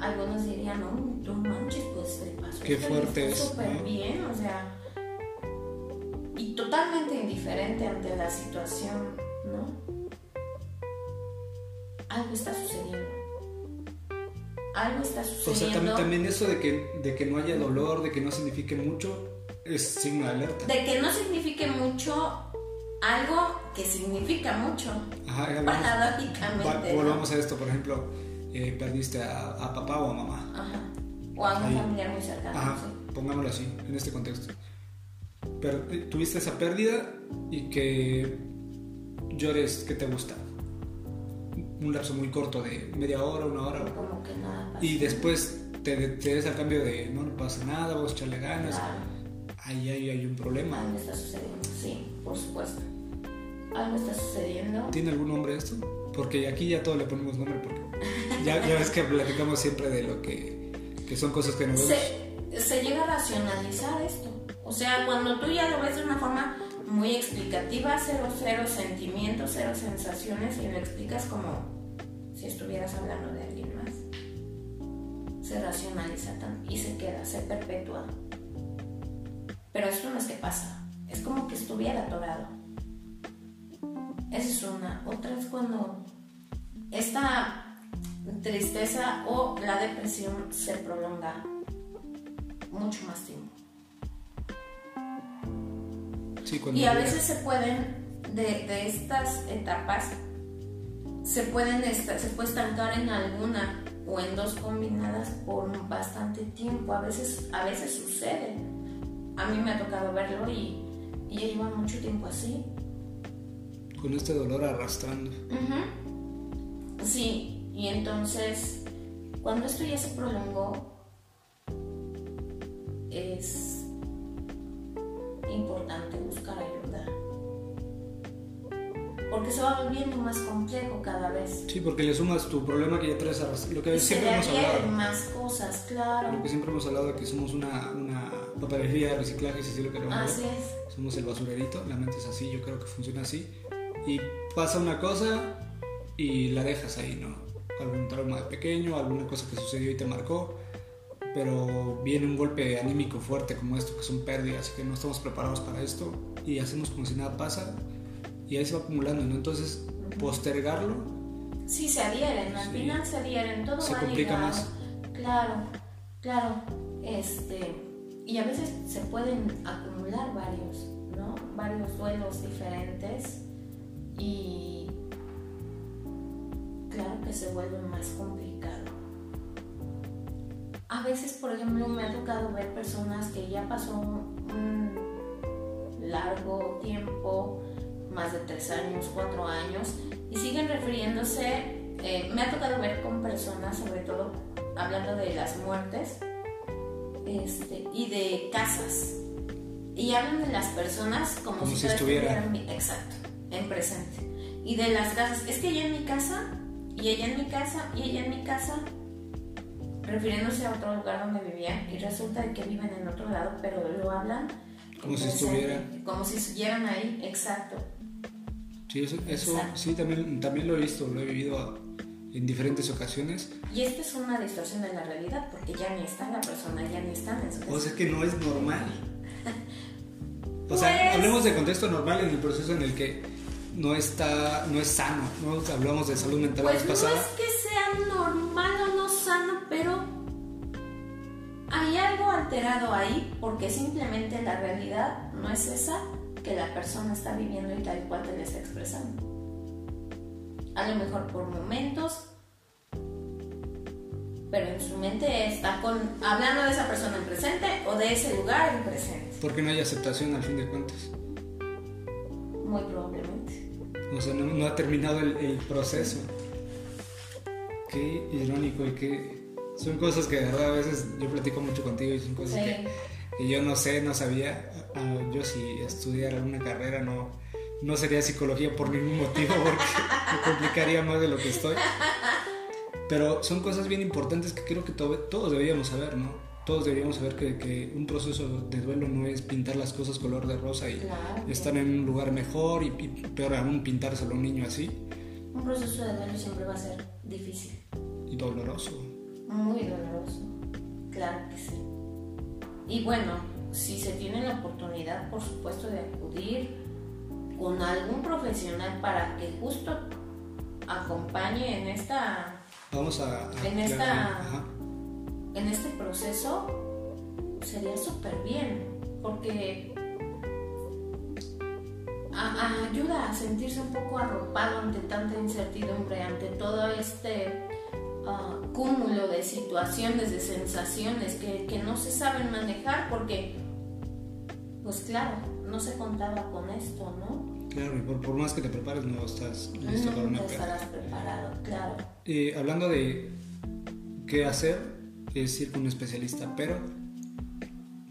Speaker 2: Algunos dirían, no, no manches, pues te
Speaker 1: Qué fuerte es.
Speaker 2: Súper bien, o sea, y totalmente indiferente ante la situación, ¿no? Algo está. Algo está sucediendo.
Speaker 1: O sea, también eso de que, de que no haya dolor, de que no signifique mucho, es signo de alerta.
Speaker 2: De que no signifique mucho algo que significa mucho. Ajá, paradójicamente.
Speaker 1: volvamos a esto, por ejemplo, eh, perdiste a, a, papá o a mamá.
Speaker 2: Ajá o a un familiar muy cercano. Ajá,
Speaker 1: pongámoslo así, en este contexto. Eh, tuviste esa pérdida y que llores, que te gusta? Un lapso muy corto de media hora, una hora.
Speaker 2: Como que nada
Speaker 1: Y después te, te des al cambio de no, no pasa nada, vos echarle ganas. Ahí, ahí hay un problema.
Speaker 2: Algo está sucediendo, sí, por supuesto. Algo está sucediendo.
Speaker 1: ¿Tiene algún nombre esto? Porque aquí ya todo le ponemos nombre porque ya, ya ves que platicamos siempre de lo que que son cosas que no vemos.
Speaker 2: Se, llega a racionalizar esto. O sea, cuando tú ya lo ves de una forma muy explicativa, cero, cero sentimientos, cero sensaciones, y lo explicas como si estuvieras hablando de alguien más, se racionaliza y se queda, se perpetúa. Pero esto no es que pasa, es como que estuviera atorado. Esa es una. Otra es cuando esta tristeza o la depresión se prolonga mucho más tiempo. Y a veces se pueden, de, estas etapas, se pueden se puede estancar en alguna o en dos combinadas por bastante tiempo. A veces, a veces sucede. A mí me ha tocado verlo y, y ya lleva mucho tiempo así.
Speaker 1: Con este dolor arrastrando.
Speaker 2: Sí, y entonces, cuando esto ya se prolongó, es importante buscar ayuda. Porque se va volviendo más complejo cada vez.
Speaker 1: Sí, porque le sumas tu problema que ya traes a lo que siempre
Speaker 2: hemos hablado. más cosas, claro.
Speaker 1: Lo que siempre hemos hablado de que somos una, una papelería de reciclaje, si así lo queremos
Speaker 2: Así es.
Speaker 1: Somos el basurerito, la mente es así, yo creo que funciona así. Y pasa una cosa y la dejas ahí, ¿no? Algún trauma de pequeño, alguna cosa que sucedió y te marcó pero viene un golpe anímico fuerte como esto, que son pérdidas y que no estamos preparados para esto y hacemos como si nada pasa y ahí se va acumulando, ¿no? Entonces, postergarlo.
Speaker 2: Sí, se adhieren, al final se adhieren, todo
Speaker 1: se
Speaker 2: va
Speaker 1: complica más.
Speaker 2: Claro, claro, este, y a veces se pueden acumular varios, ¿no? Varios duelos diferentes y claro que se vuelve más complicado. A veces, por ejemplo, me ha tocado ver personas que ya pasó un largo tiempo, más de tres años, cuatro años, y siguen refiriéndose, eh, me ha tocado ver con personas, sobre todo hablando de las muertes este, y de casas, y hablan de las personas como,
Speaker 1: si, estuvieran,
Speaker 2: exacto, en presente, y de las casas, es que ella en mi casa, y ella en mi casa, y ella en mi casa, refiriéndose a otro lugar donde vivían y resulta que viven en otro lado, pero lo hablan
Speaker 1: como si estuvieran.
Speaker 2: Como si estuvieran ahí, exacto.
Speaker 1: Sí, eso, sí, también, también lo he visto, lo he vivido en diferentes ocasiones.
Speaker 2: Y esta es una distorsión de la realidad, porque ya ni está la persona, ya ni están en su.
Speaker 1: O sea que no es normal. o sea, pues hablemos de contexto normal en el proceso en el que no está, no es sano, ¿no? Hablamos de salud mental
Speaker 2: pues
Speaker 1: la vez pasada.
Speaker 2: No es que hay algo alterado ahí porque simplemente la realidad no es esa que la persona está viviendo y tal cual te la está expresando. A lo mejor por momentos, pero en su mente está con, hablando de esa persona en presente o de ese lugar en presente.
Speaker 1: Porque no hay aceptación al fin de cuentas.
Speaker 2: Muy probablemente.
Speaker 1: O sea, no, ha terminado el proceso. Qué irónico y qué son cosas que de verdad a veces yo platico mucho contigo y son cosas que, yo no sé, no sabía. Ah, yo si estudiara una carrera no, no sería psicología por ningún motivo porque me complicaría más de lo que estoy. Pero son cosas bien importantes que creo que todos deberíamos saber, ¿no? Todos deberíamos saber que, un proceso de duelo no es pintar las cosas color de rosa y estar en un lugar mejor y, y peor aún pintárselo a un niño así.
Speaker 2: Un proceso de duelo siempre va a ser difícil.
Speaker 1: Y doloroso
Speaker 2: muy doloroso, claro que sí. Y bueno, si se tiene la oportunidad, por supuesto, de acudir con algún profesional para que justo acompañe en esta
Speaker 1: vamos a,
Speaker 2: en esta en este proceso sería súper bien porque ayuda a sentirse un poco arropado ante tanta incertidumbre ante todo este Cúmulo de situaciones, de sensaciones que, que, no se saben manejar porque, pues claro, no se contaba con esto, ¿no?
Speaker 1: Claro, y por, por más que te prepares no estás listo para una
Speaker 2: estarás preparado, claro.
Speaker 1: Eh, hablando de qué hacer, es ir con un especialista, pero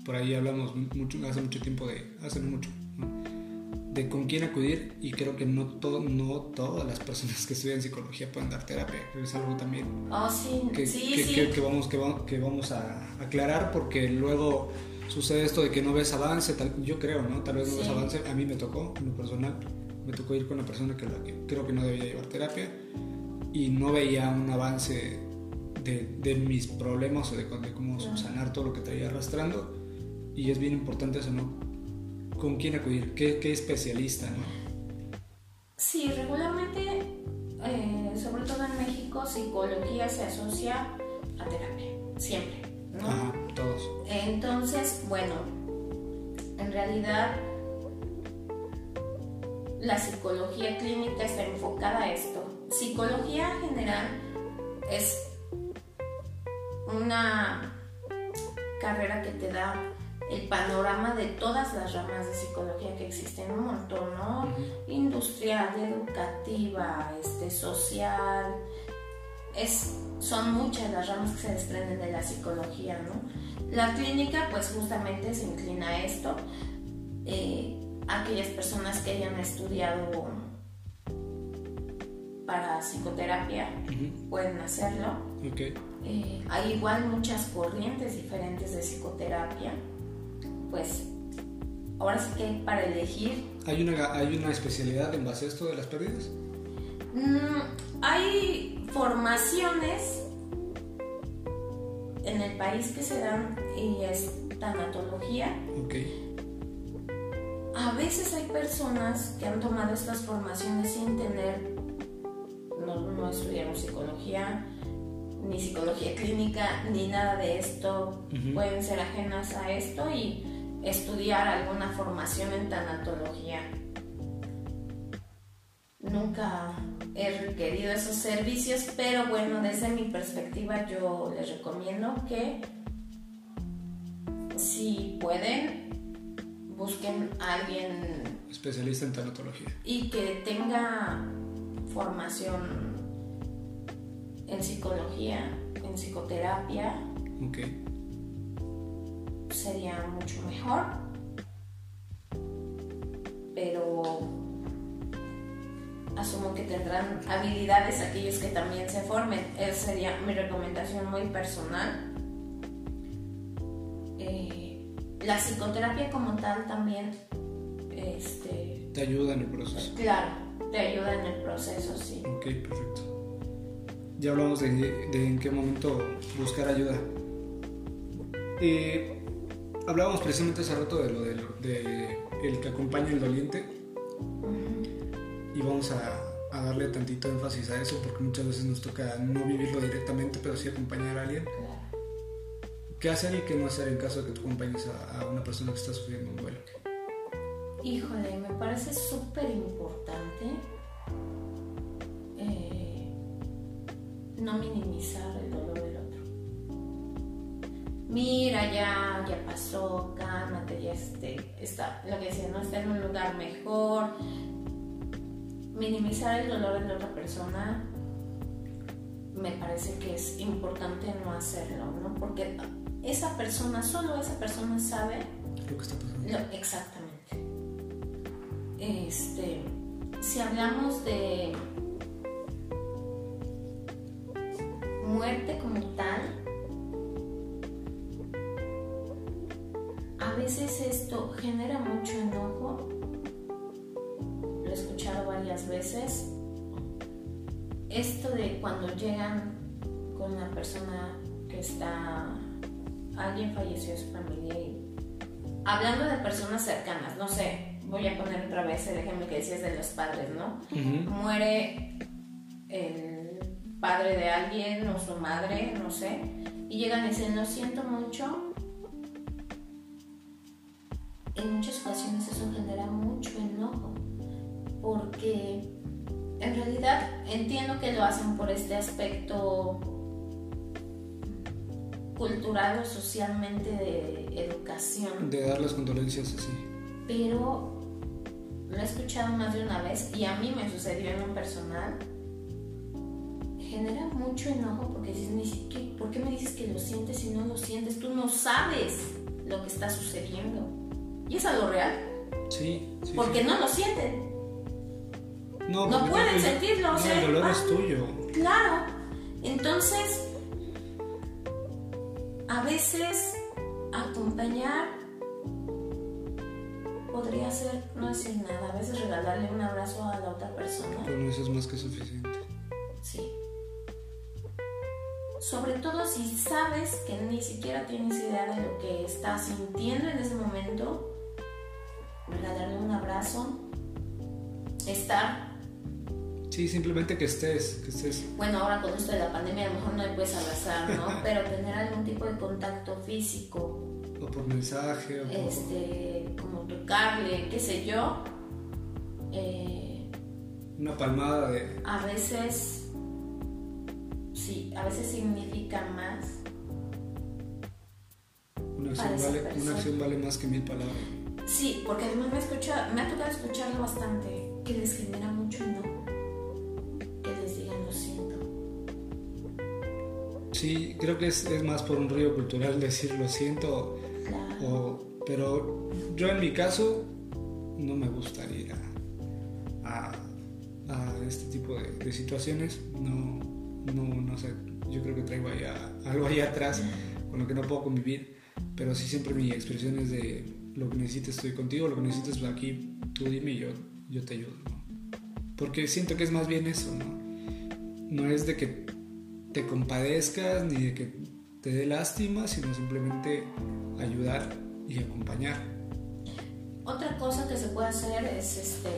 Speaker 1: por ahí hablamos mucho, hace mucho tiempo de, hace mucho, de con quién acudir y creo que no todo no todas las personas que estudian psicología pueden dar terapia es algo también
Speaker 2: oh, sí.
Speaker 1: Que,
Speaker 2: sí,
Speaker 1: que, Que, vamos que, vamos, que vamos a aclarar porque luego sucede esto de que no ves avance tal, yo creo no tal vez no ves avance a mí me tocó en lo personal me tocó ir con una persona que, creo que no debía llevar terapia y no veía un avance de, de mis problemas o de, cómo sanar todo lo que traía arrastrando y es bien importante eso, ¿no? ¿Con quién acudir? ¿Qué, qué especialista, no?
Speaker 2: Sí, regularmente, eh, sobre todo en México, psicología se asocia a terapia, siempre, ¿no?
Speaker 1: Ajá, todos.
Speaker 2: Entonces, bueno, en realidad la psicología clínica está enfocada a esto. Psicología general es una carrera que te da el panorama de todas las ramas de psicología que existen, un montón, ¿no? Industrial, educativa, este, social, es, son muchas las ramas que se desprenden de la psicología, ¿no? La clínica, pues justamente se inclina a esto. Eh, aquellas personas que hayan estudiado para psicoterapia pueden hacerlo. Eh, hay igual muchas corrientes diferentes de psicoterapia. Pues ahora sí que para elegir.
Speaker 1: ¿Hay una, ¿Hay una especialidad en base a esto de las pérdidas?
Speaker 2: Mm, hay formaciones en el país que se dan y es tanatología.
Speaker 1: Okay
Speaker 2: a veces hay personas que han tomado estas formaciones sin tener, no, no estudiaron psicología, ni psicología clínica, ni nada de esto, pueden ser ajenas a esto y estudiar alguna formación en tanatología. Nunca he requerido esos servicios, pero bueno, desde mi perspectiva yo les recomiendo que si pueden, busquen a alguien
Speaker 1: especialista en tanatología
Speaker 2: y que tenga formación en psicología, en psicoterapia.
Speaker 1: Okay.
Speaker 2: Sería mucho mejor. Pero asumo que tendrán habilidades aquellos que también se formen. Esa sería mi recomendación muy personal la psicoterapia como tal también este,
Speaker 1: te ayuda en el proceso.
Speaker 2: Claro, te ayuda en el proceso, sí.
Speaker 1: Ok, perfecto. Ya hablamos de, en qué momento buscar ayuda. Eh, hablábamos precisamente hace rato de lo de, el que acompaña al doliente. Y vamos a, a, darle tantito énfasis a eso porque muchas veces nos toca no vivirlo directamente, pero sí acompañar a alguien. ¿Qué hacer y qué no hacer en caso de que tú acompañes a, una persona que está sufriendo un duelo?
Speaker 2: Híjole, me parece súper importante eh, no minimizar Mira, ya, ya pasó, cálmate, ya este, está, lo que decía, no está en un lugar mejor. Minimizar el dolor de la otra persona me parece que es importante no hacerlo, ¿no? Porque esa persona, solo esa persona sabe
Speaker 1: lo que está pasando.
Speaker 2: exactamente. Este, si hablamos de muerte como tal, esto genera mucho enojo. Lo he escuchado varias veces. Esto de cuando llegan con la persona que está alguien falleció de su familia y hablando de personas cercanas, no sé, voy a poner otra vez el ejemplo que decías de los padres, ¿no? Muere el padre de alguien o su madre, no sé, y llegan y dicen, lo siento mucho. En muchas ocasiones eso genera mucho enojo, porque en realidad entiendo que lo hacen por este aspecto cultural o socialmente de educación.
Speaker 1: De dar las condolencias así.
Speaker 2: Pero lo he escuchado más de una vez y a mí me sucedió en un personal. Genera mucho enojo porque dices, ¿por qué me dices que lo sientes si no lo sientes? Tú no sabes lo que está sucediendo. Y es algo real.
Speaker 1: Sí, sí
Speaker 2: Porque no lo sienten. No, no pueden sentirlo.
Speaker 1: No, el dolor es tuyo.
Speaker 2: Claro. Entonces, a veces acompañar podría ser no decir nada, a veces regalarle un abrazo a la otra persona.
Speaker 1: Pero eso es más que suficiente.
Speaker 2: Sí. sobre todo si sabes que ni siquiera tienes idea de lo que estás sintiendo en ese momento, regalarle un abrazo, estar.
Speaker 1: Sí, simplemente que estés, que estés.
Speaker 2: Bueno, ahora con esto de la pandemia a lo mejor no le puedes abrazar, ¿no? Pero tener algún tipo de contacto físico.
Speaker 1: O por mensaje, o por...
Speaker 2: Este, como tocarle, qué sé yo. Eh,
Speaker 1: Una palmada de...
Speaker 2: a veces, sí, a veces significa más.
Speaker 1: Una acción, vale, una acción vale más que mil palabras.
Speaker 2: Sí, porque además me, escucha, me ha tocado escucharlo bastante, que les genera mucho no. Que les digan lo siento.
Speaker 1: Sí, creo que es, es más por un río cultural decir lo siento,
Speaker 2: Claro.
Speaker 1: o- pero yo en mi caso no me gusta ir a, a, a este tipo de, de situaciones. No, no, no sé, yo creo que traigo allá, algo ahí atrás con lo que no puedo convivir, pero sí siempre mi expresión es de lo que necesites estoy contigo, lo que necesites aquí, tú dime y yo, yo te ayudo. Porque siento que es más bien eso, ¿no? No es de que te compadezcas ni de que te dé lástima, sino simplemente ayudar y acompañar.
Speaker 2: Otra cosa que se puede hacer es este.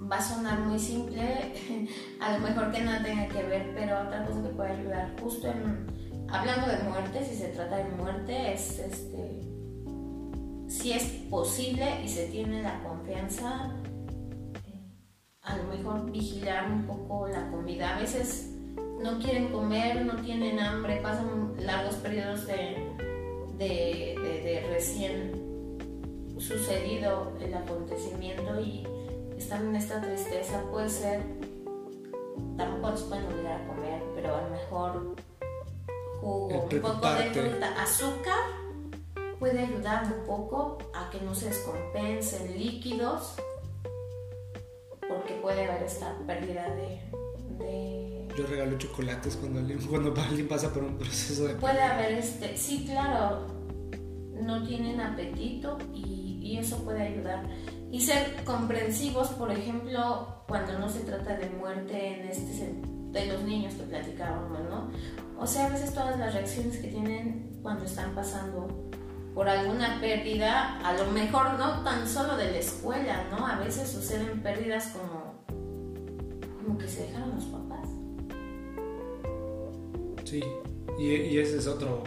Speaker 2: Va a sonar muy simple, a lo mejor que no tenga que ver, pero otra cosa que puede ayudar justo en, hablando de muerte, si se trata de muerte, es este, si es posible y se tiene la confianza, eh, a lo mejor vigilar un poco la comida. A veces no quieren comer, no tienen hambre, pasan largos periodos de, de, de- recién sucedido el acontecimiento y están en esta tristeza. Puede ser, tampoco los pueden obligar a comer, pero a lo mejor jugo, un poco de fruta, azúcar puede ayudar un poco a que no se descompensen líquidos porque puede haber esta pérdida de, de
Speaker 1: Yo regalo chocolates cuando alguien, cuando alguien pasa por un proceso de...
Speaker 2: Puede haber este, sí, claro, no tienen apetito y, y eso puede ayudar. Y ser comprensivos, por ejemplo, cuando no se trata de muerte en este de los niños que platicábamos, ¿no? O sea, a veces todas las reacciones que tienen cuando están pasando por alguna pérdida, a lo mejor no tan solo de la escuela, ¿no? A veces suceden pérdidas como, como que se dejaron los papás.
Speaker 1: Sí, y, y ese es otro...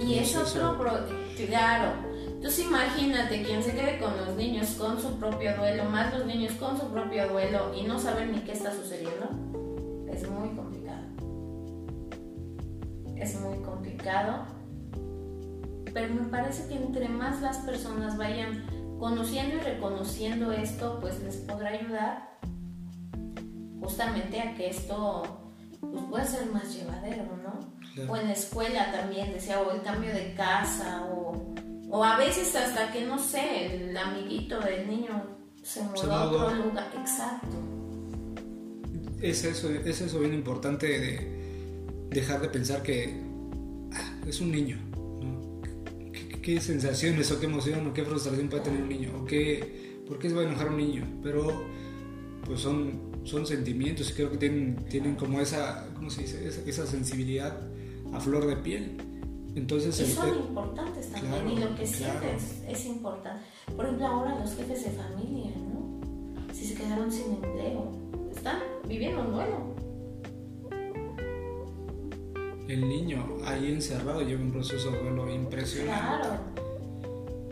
Speaker 2: Y es otro, pro- claro. Entonces imagínate quien se quede con los niños con su propio duelo, más los niños con su propio duelo y no saben ni qué está sucediendo. Es muy complicado. Es muy complicado. Pero me parece que entre más las personas vayan conociendo y reconociendo esto, pues les podrá ayudar justamente a que esto pues, pueda ser más llevadero, ¿no?
Speaker 1: Claro.
Speaker 2: O en la escuela también, decía, o el cambio de casa, o, o a veces hasta que, no sé, el amiguito del niño se mudó
Speaker 1: Se
Speaker 2: a otro lugar. Exacto.
Speaker 1: Es eso, es eso bien importante de dejar de pensar que ah, es un niño. ¿no? ¿Qué, qué sensaciones o qué emoción o qué frustración puede tener un niño? ¿O qué, ¿Por qué se va a enojar un niño? Pero pues son, son sentimientos y creo que tienen, tienen como esa, ¿cómo se dice? Esa, esa sensibilidad a flor de piel. Entonces,
Speaker 2: Y
Speaker 1: el-
Speaker 2: son importantes también,
Speaker 1: Claro,
Speaker 2: y lo que
Speaker 1: claro.
Speaker 2: sientes es importante. Por ejemplo, ahora los jefes de familia, ¿no? Si se quedaron sin empleo, están viviendo un duelo.
Speaker 1: El niño ahí encerrado lleva un proceso de duelo impresionante.
Speaker 2: Claro.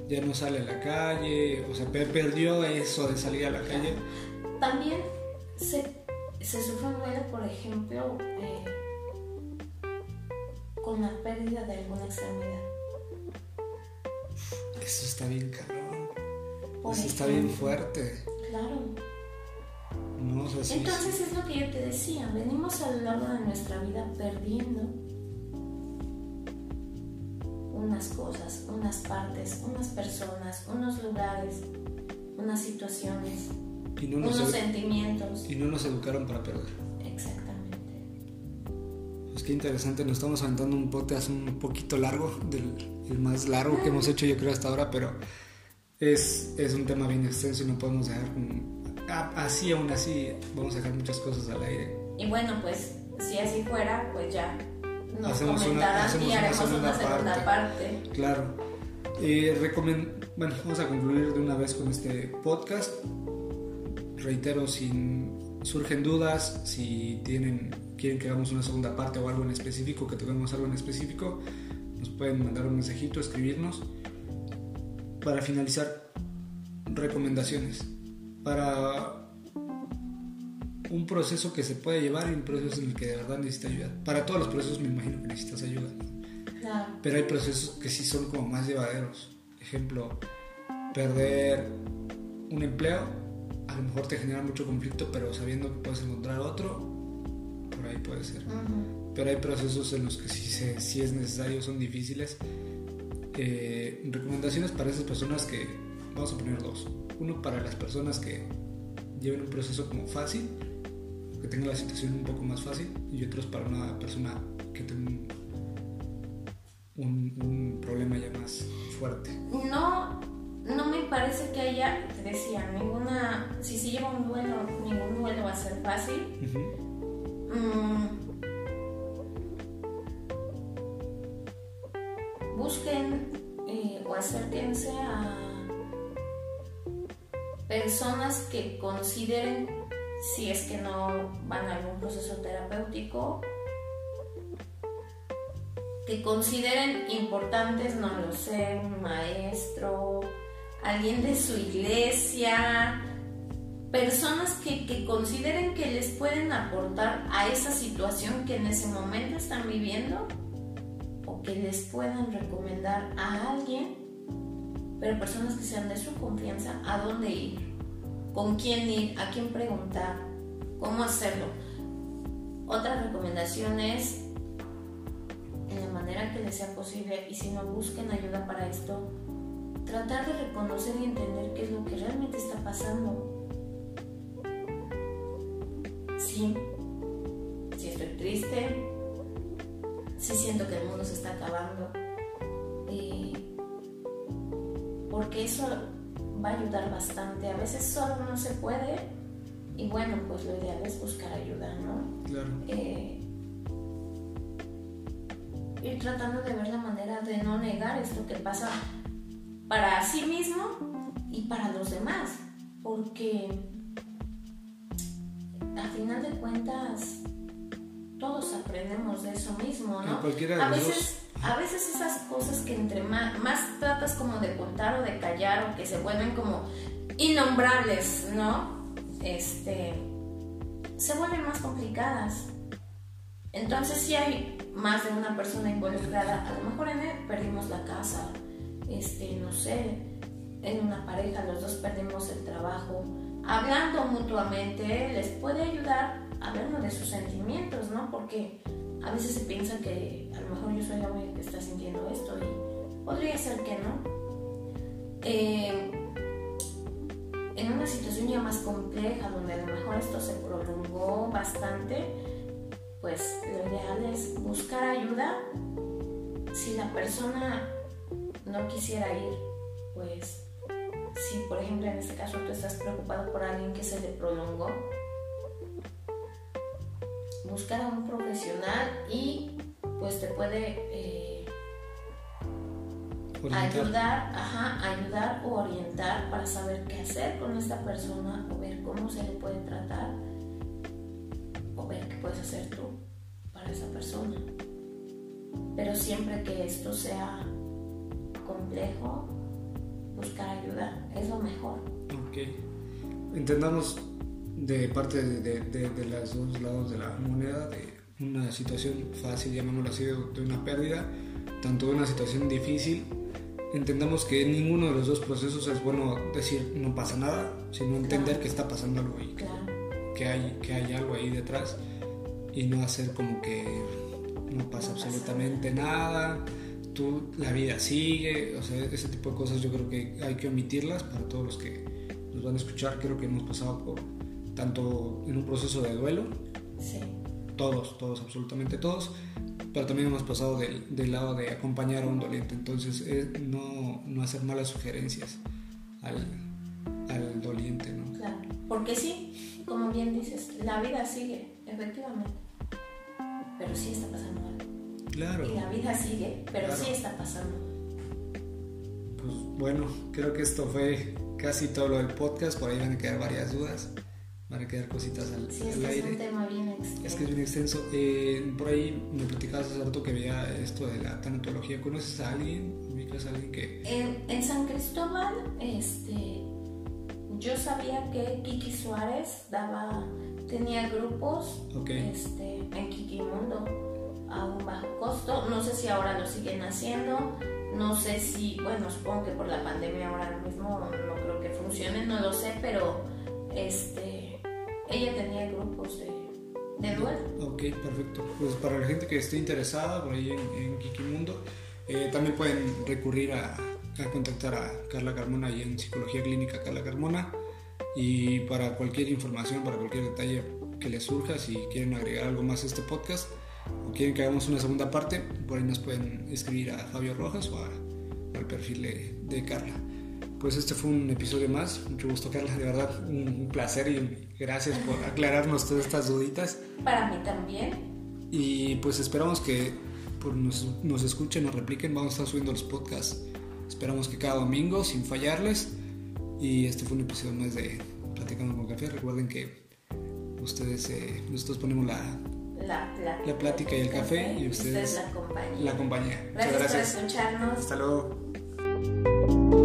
Speaker 1: Ya no sale a la calle, o sea, pe- perdió eso de salir a la calle.
Speaker 2: También se, se sufre un duelo, por ejemplo, eh, con la pérdida de alguna extremidad.
Speaker 1: Eso está bien.
Speaker 2: Por
Speaker 1: Eso está bien fuerte.
Speaker 2: Claro.
Speaker 1: No, o sea, sí,
Speaker 2: Entonces es lo que yo te decía, venimos a lo largo de nuestra vida perdiendo unas cosas, unas partes, unas personas, unos lugares, unas situaciones,
Speaker 1: y, no nos,
Speaker 2: unos sentimientos.
Speaker 1: y no nos educaron para perder.
Speaker 2: Exactamente.
Speaker 1: Pues qué interesante, nos estamos aventando un podcast un poquito largo, del, el más largo que hemos hecho yo creo hasta ahora, pero es, es un tema bien extenso y no podemos dejar así aún así vamos a dejar muchas cosas al aire.
Speaker 2: Y bueno, pues si así fuera, pues ya nos
Speaker 1: Hacemos una-
Speaker 2: comentarán
Speaker 1: hacemos
Speaker 2: y
Speaker 1: una
Speaker 2: haremos
Speaker 1: segunda
Speaker 2: una segunda
Speaker 1: parte.
Speaker 2: parte.
Speaker 1: Claro. Eh, bueno, vamos a concluir de una vez con este podcast. Reitero, si surgen dudas, si tienen, quieren que hagamos una segunda parte o algo en específico, que tengamos algo en específico, nos pueden mandar un mensajito, escribirnos. Para finalizar, recomendaciones. Para un proceso que se puede llevar y un proceso en el que de verdad necesita ayuda. Para todos los procesos me imagino que necesitas ayuda.
Speaker 2: Claro.
Speaker 1: Pero hay procesos que sí son como más llevaderos. Ejemplo, perder un empleo a lo mejor te genera mucho conflicto, pero sabiendo que puedes encontrar otro, por ahí puede ser.
Speaker 2: Ujú.
Speaker 1: Pero hay procesos en los que sí, se- sí es necesario, son difíciles. Eh, recomendaciones para esas personas que, vamos a poner dos. Uno para las personas que lleven un proceso como fácil, que tengan la situación un poco más fácil, y otros para una persona que tenga un, un- un problema ya más fuerte.
Speaker 2: No, no me parece que haya, te decía, ninguna, si se lleva un duelo, ningún duelo va a ser fácil. Mm. Busquen eh, o acérquense a personas que consideren, si es que no van a algún proceso terapéutico, que consideren importantes, no lo sé, un maestro, alguien de su iglesia, personas que, que consideren que les pueden aportar a esa situación que en ese momento están viviendo o que les puedan recomendar a alguien, pero personas que sean de su confianza, a dónde ir, con quién ir, a quién preguntar, cómo hacerlo. Otra recomendación es en la manera que les sea posible y si no busquen ayuda para esto, tratar de reconocer y entender qué es lo que realmente está pasando. Sí, sí estoy triste, sí siento que el mundo se está acabando, eh, porque eso va a ayudar bastante. A veces solo no se puede y bueno, pues lo ideal es buscar ayuda, ¿no?
Speaker 1: Claro.
Speaker 2: eh, ir tratando de ver la manera de no negar esto que pasa para sí mismo y para los demás, porque a final de cuentas todos aprendemos de eso mismo, ¿no? A veces, a veces esas cosas que entre más, más tratas como de ocultar o de callar o que se vuelven como innombrables, ¿no? Este, se vuelven más complicadas. Entonces si hay más de una persona involucrada, a lo mejor en él perdimos la casa, este, no sé, en una pareja los dos perdimos el trabajo. Hablando mutuamente les puede ayudar hablando de sus sentimientos, ¿no? Porque a veces se piensa que a lo mejor yo soy la única que está sintiendo esto y podría ser que no. Eh, en una situación ya más compleja, donde a lo mejor esto se prolongó bastante, pues lo ideal es buscar ayuda. Si la persona no quisiera ir, pues si por ejemplo en este caso tú estás preocupado por alguien que se le prolongó, buscar a un profesional y pues te puede eh, ayudar, ajá, ayudar o orientar para saber qué hacer con esta persona o ver cómo se le puede tratar o ver qué puedes hacer tú para esa persona. Pero siempre que esto sea complejo, buscar ayuda es lo mejor.
Speaker 1: Ok. Entendamos de parte de, de, de, los dos lados de la moneda, de una situación fácil, llamémoslo así, de, una pérdida, tanto de una situación difícil. Entendamos que en ninguno de los dos procesos es bueno decir no pasa nada, sino entender
Speaker 2: Claro.
Speaker 1: que está pasando algo ahí, que,
Speaker 2: Claro,
Speaker 1: que hay, que hay algo ahí detrás y no hacer como que No pasa absolutamente nada, tú, la vida sigue, o sea, ese tipo de cosas yo creo que hay que omitirlas para todos los que nos van a escuchar, creo que hemos pasado por tanto en un proceso de duelo,
Speaker 2: sí,
Speaker 1: todos, todos, absolutamente todos, pero también hemos pasado del, del lado de acompañar a un doliente, entonces es no, no hacer malas sugerencias al, al doliente, ¿no?
Speaker 2: claro. Porque sí, como bien dices, la vida sigue, efectivamente. Pero sí está pasando algo.
Speaker 1: Claro.
Speaker 2: Y la vida sigue, pero sí está pasando.
Speaker 1: Pues bueno, creo que esto fue casi todo lo del podcast. Por ahí van a quedar varias dudas. Van a quedar cositas al,
Speaker 2: sí, es
Speaker 1: aire.
Speaker 2: Es un tema bien extenso.
Speaker 1: Es que es bien extenso. Eh, por ahí me platicabas hace rato que veía esto de la tanatología. ¿Conoces a alguien? ¿Ubicas a alguien que.?
Speaker 2: En, en San Cristóbal, este yo sabía que Kiki Suárez daba, tenía grupos este, en Kikimundo a un bajo costo. No sé si ahora lo siguen haciendo. No sé si, bueno, supongo que por la pandemia ahora mismo no creo que funcione, no lo sé, pero este, ella tenía grupos de, de duelo.
Speaker 1: Ok, perfecto. Pues para la gente que esté interesada por ahí en, en Kikimundo, eh, también pueden recurrir a, a contactar a Carla Carmona y en Psicología Clínica Carla Carmona. Y para cualquier información, para cualquier detalle que les surja, si quieren agregar algo más a este podcast o quieren que hagamos una segunda parte, por ahí nos pueden escribir a Fabio Rojas o, al perfil de, Carla. Pues este fue un episodio más. Mucho gusto, Carla. De verdad, un, placer y gracias por aclararnos todas estas duditas.
Speaker 2: Para mí también.
Speaker 1: Y pues esperamos que por nos, nos escuchen, nos repliquen. Vamos a estar subiendo los podcasts Esperamos que cada domingo, sin fallarles. Y este fue un episodio más de Platicando con Café. Recuerden que ustedes, eh, nosotros ponemos la,
Speaker 2: la, plática,
Speaker 1: la plática y el café, y ustedes,
Speaker 2: ustedes la compañía.
Speaker 1: La compañía.
Speaker 2: Gracias, gracias por escucharnos.
Speaker 1: Hasta luego.